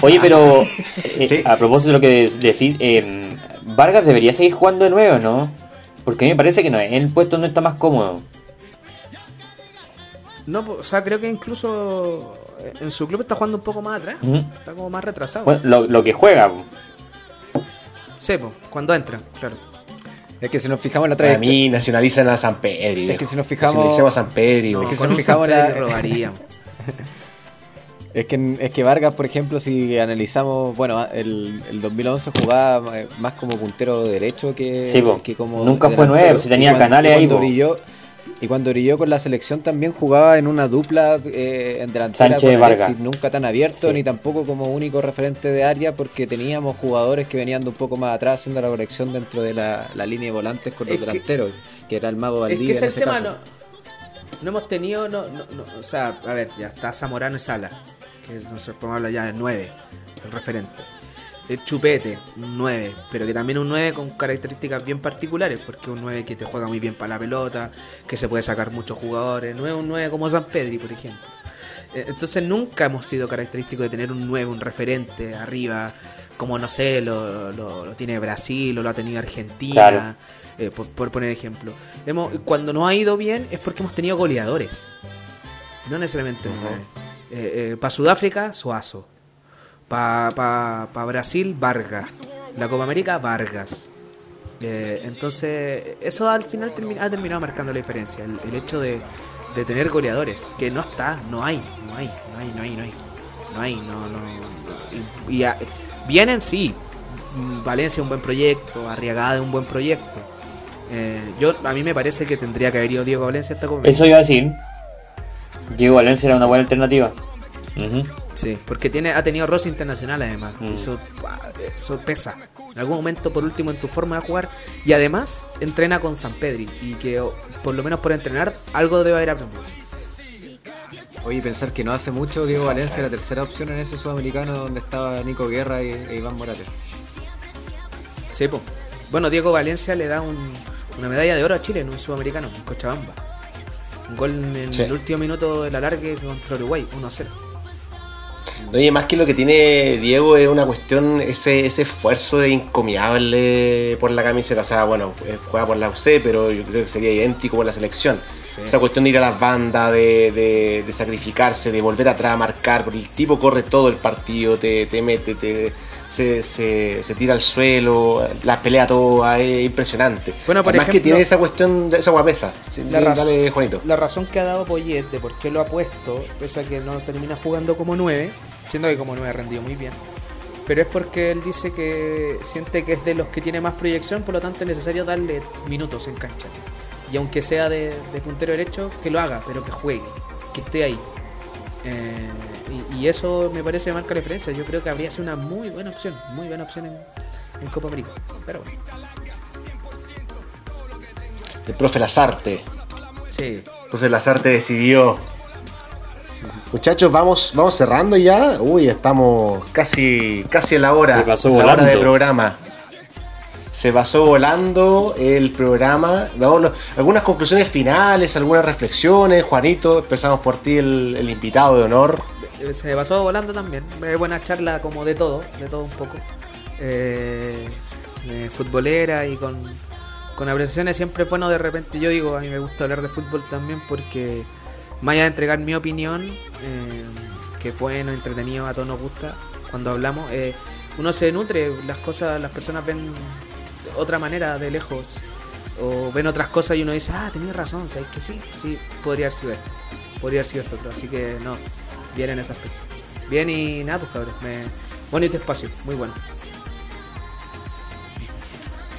Oye, pero <laughs> eh, Sí. a propósito de lo que de- decís, eh, Vargas debería seguir jugando de nuevo, ¿no? Porque a mí me parece que no, el puesto no está más cómodo. No, o sea, creo que incluso eh, en su club está jugando un poco más atrás. Está como más retrasado. Bueno, lo, lo que juega, po. Sí, po, cuando entra, claro. Es que si nos fijamos en la trayectoria. mí nacionalizan a San Pedro. Es que si nos fijamos- Nacionalicemos a San Pedro. No, que si nos fijamos San la-. <laughs> Es que, es que Vargas, por ejemplo, si analizamos, bueno, el, el 2011 jugaba eh, más como puntero derecho que, Sí, que como. Nunca fue nueve, si tenía Y cuando- canales y ahí, brilló Y cuando brilló con la selección también jugaba en una dupla eh, en delantera Sánchez con Vargas. Alexis, nunca tan abierto Sí. ni tampoco como único referente de área porque teníamos jugadores que venían de un poco más atrás haciendo la conexión dentro de la, la línea de volantes con los Es que- delanteros, que era el mago Es Valdivia que ese en es ese el tema, caso. no, no hemos tenido, no, no, no, o sea, a ver, ya está Zamorano y Sala, que nosotros podemos hablar ya de 9, el referente. El Chupete, un 9, pero que también un 9 con características bien particulares, porque un 9 que te juega muy bien para la pelota, que se puede sacar muchos jugadores, no es un 9 como San Pedri, por ejemplo. Eh, Entonces nunca hemos sido característicos de tener un 9, un referente arriba, como no sé, lo, lo- lo tiene Brasil o lo ha tenido Argentina, Claro. eh, por, por poner ejemplo. Hemos, cuando nos ha ido bien es porque hemos tenido goleadores, no necesariamente un 9. Eh, para Sudáfrica, Suazo. Para pa, pa Brasil, Vargas. La Copa América, Vargas. Eh, entonces, eso al final ha terminado marcando la diferencia. El, el hecho de, de tener goleadores, que no está, no hay, no hay, no hay, no hay, no hay. No hay, no, no. Y, a- vienen, sí. Valencia un buen proyecto, Arriagada un buen proyecto. Eh, yo A mí me parece que tendría que haber ido Diego Valencia a esta Copa Eso iba a decir. Diego Valencia era una buena alternativa. Sí, porque tiene, ha tenido roce internacional además. Mm. Eso, ah, eso pesa. En algún momento, por último, en tu forma de jugar. Y además, entrena con San Pedri. Y que, por lo menos por entrenar, algo debe haber aprendido. Oye, pensar que no hace mucho Diego Valencia era la tercera opción en ese sudamericano donde estaba Nico Guerra y, e Iván Morales. Sí, po. Bueno, Diego Valencia le da un- una medalla de oro a Chile en un sudamericano, en Cochabamba. Gol en Sí. el último minuto del alargue contra Uruguay, 1-0. Oye, más que lo que tiene Diego es una cuestión, ese, ese esfuerzo de encomiable por la camiseta. O sea, bueno, eh, juega por la UC, pero yo creo que sería idéntico por la selección. Sí. Esa cuestión de ir a las bandas, de, de- de sacrificarse, de volver atrás a marcar, porque el tipo corre todo el partido, te, te mete, te, se, se, se tira al suelo, la pelea toda, es impresionante. Bueno, por Además que tiene esa cuestión, de esa guapesa. Sí, La dale, Juanito. La razón que ha dado Poyet de por qué lo ha puesto, pese a que no termina jugando como 9, siendo que como 9 ha rendido muy bien, pero es porque él dice que siente que es de los que tiene más proyección, por lo tanto es necesario darle minutos en cancha. Y aunque sea de, de puntero derecho, que lo haga, pero que juegue, que esté ahí. Eh, y, y eso me parece marca la diferencia. Yo creo que habría sido una muy buena opción, muy buena opción en, en Copa América. Pero bueno, El profe Lazarte. sí. El profe Lazarte decidió. Muchachos, vamos, vamos cerrando ya. Uy, estamos casi, casi a la hora. Se pasó la hora volando. de programa. Se pasó volando el programa. Vamos, algunas conclusiones finales, algunas reflexiones. Juanito, empezamos por ti, el, el invitado de honor. Se pasó volando también. Buena charla como de todo, de todo un poco. Eh, eh, futbolera y con, con apreciaciones siempre es bueno de repente. Yo digo, a mí me gusta hablar de fútbol también porque más allá de entregar mi opinión, eh, que bueno, entretenido, a todos nos gusta cuando hablamos, eh, uno se nutre, las cosas, las personas ven de otra manera de lejos o ven otras cosas y uno dice, ah, tenías razón, sabes que sí, sí, podría haber sido esto, podría haber sido esto otro, así que no, bien en ese aspecto. Bien y nada, pues cabrón, me... bueno este espacio, muy bueno.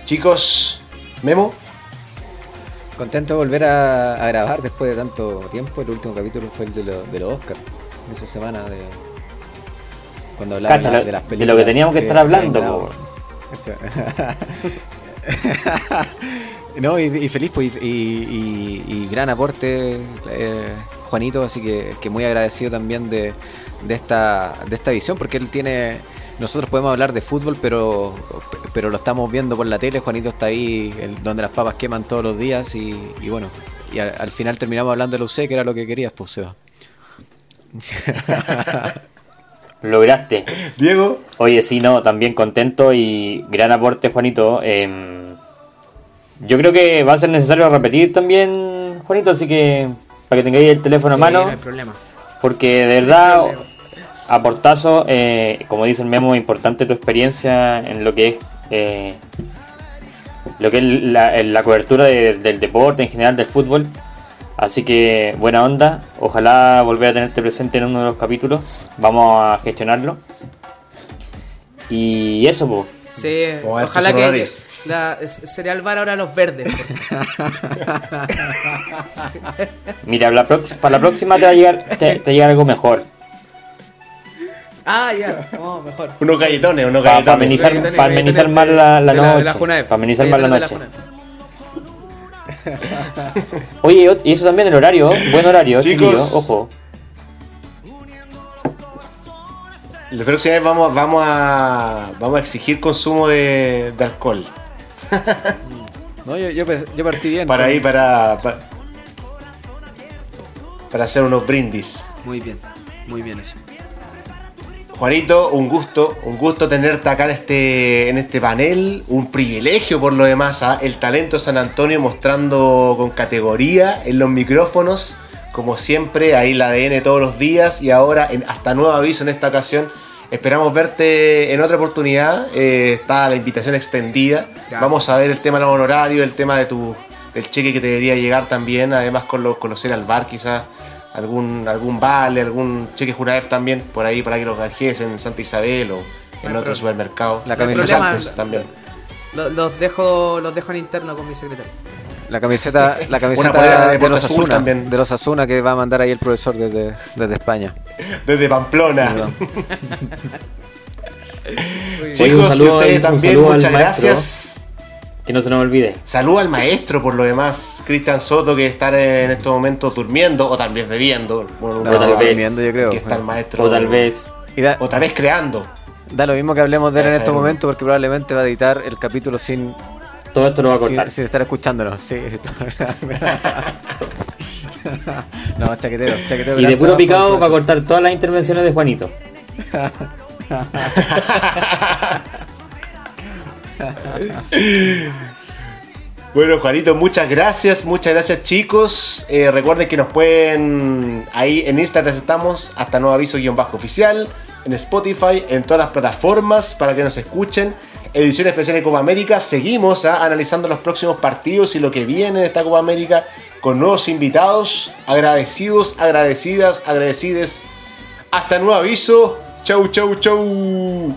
Chicos, Memo. Contento de volver a, a grabar después de tanto tiempo. El último capítulo fue el de, lo- de los Oscars. Esa semana de. Cuando hablaba Cacha, de, lo- de las de películas. lo que teníamos que estar hablando, <laughs> no, y, y feliz, pues, y, y- y- y gran aporte, eh, Juanito, así que, que muy agradecido también de, de esta, de esta visión, porque él tiene. Nosotros podemos hablar de fútbol, pero, pero lo estamos viendo por la tele. Juanito está ahí, el- donde las papas queman todos los días, y, y bueno, y al, al final terminamos hablando de la UC, que era lo que querías, pues, Seba. <laughs> Lograste. Diego. Oye, sí, no, también contento y gran aporte, Juanito. Em, yo creo que va a ser necesario repetir también, Juanito, así que para que tengáis el teléfono a Sí, mano, no hay problema. porque de No verdad, problema. aportazo, eh, como dice el memo, importante tu experiencia en lo que es eh, lo que es la, cobertura de- del deporte en general, del fútbol. Así que buena onda, ojalá volver a tenerte presente en uno de los capítulos. Vamos a gestionarlo. Y eso, pues. Sí, a ojalá que horarios. La, el bar ahora los verdes. <laughs> Mira, la para la próxima te va a llegar, te, te algo mejor. ah, ya, oh, mejor. Unos galletones, unos Para galletones. amenizar, Galletines, pa amenizar más la, noche. para amenizar más la noche. Oye, y eso también el horario, buen horario, Chicos. chiquillo, ojo. La próxima vez vamos, vamos, a, vamos a exigir consumo de, de alcohol. <laughs> No, yo, yo, yo partí bien. Para ahí, para, para. Para hacer unos brindis. Muy bien, muy bien eso. Juanito, un gusto, un gusto tenerte acá en este, en este panel, un privilegio por lo demás, ¿ah? el talento San Antonio mostrando con categoría en los micrófonos, como siempre, ahí la ADN todos los días y ahora en, hasta nuevo aviso en esta ocasión. Esperamos verte en otra oportunidad, eh, está la invitación extendida, Gracias. vamos a ver el tema de los honorarios, el tema de tu, del cheque que te debería llegar también, además con los, conocer al bar quizás algún algún vale, algún cheque Junaef también por ahí para que los canjees en Santa Isabel o en hay otro problema. supermercado. La No camiseta también. lo- Los dejo, los dejo en interno con mi secretario. La camiseta, <laughs> la camiseta de de, los Asuna, también. de los Asuna que va a mandar ahí el profesor desde, desde España. <laughs> Desde Pamplona. Perdón. <laughs> Chicos, un saludo y ustedes un también, muchas gracias. Que no se nos olvide. Salud al maestro por lo demás, Cristian Soto, que está en estos momentos durmiendo o también bebiendo. Bueno, No, tal sabe. vez. durmiendo, yo creo. Que está el maestro. O tal vez. Da, O tal vez creando. da lo mismo que hablemos de él en estos momentos porque probablemente va a editar el capítulo sin, Todo esto lo va a cortar. sin, sin estar escuchándonos. Sí. <laughs> no, chaquetero, chaquetero. Y de puro picado va a cortar todas las intervenciones de Juanito. <laughs> Bueno, Juanito, muchas gracias, muchas gracias chicos. Eh, recuerden que nos pueden, ahí en Instagram estamos, hasta nuevo aviso guion bajo oficial, en Spotify, en todas las plataformas para que nos escuchen. Edición especial de Copa América, seguimos ah, analizando los próximos partidos y lo que viene de esta Copa América con nuevos invitados, agradecidos, agradecidas, agradecides. Hasta nuevo aviso, chau, chau, chau.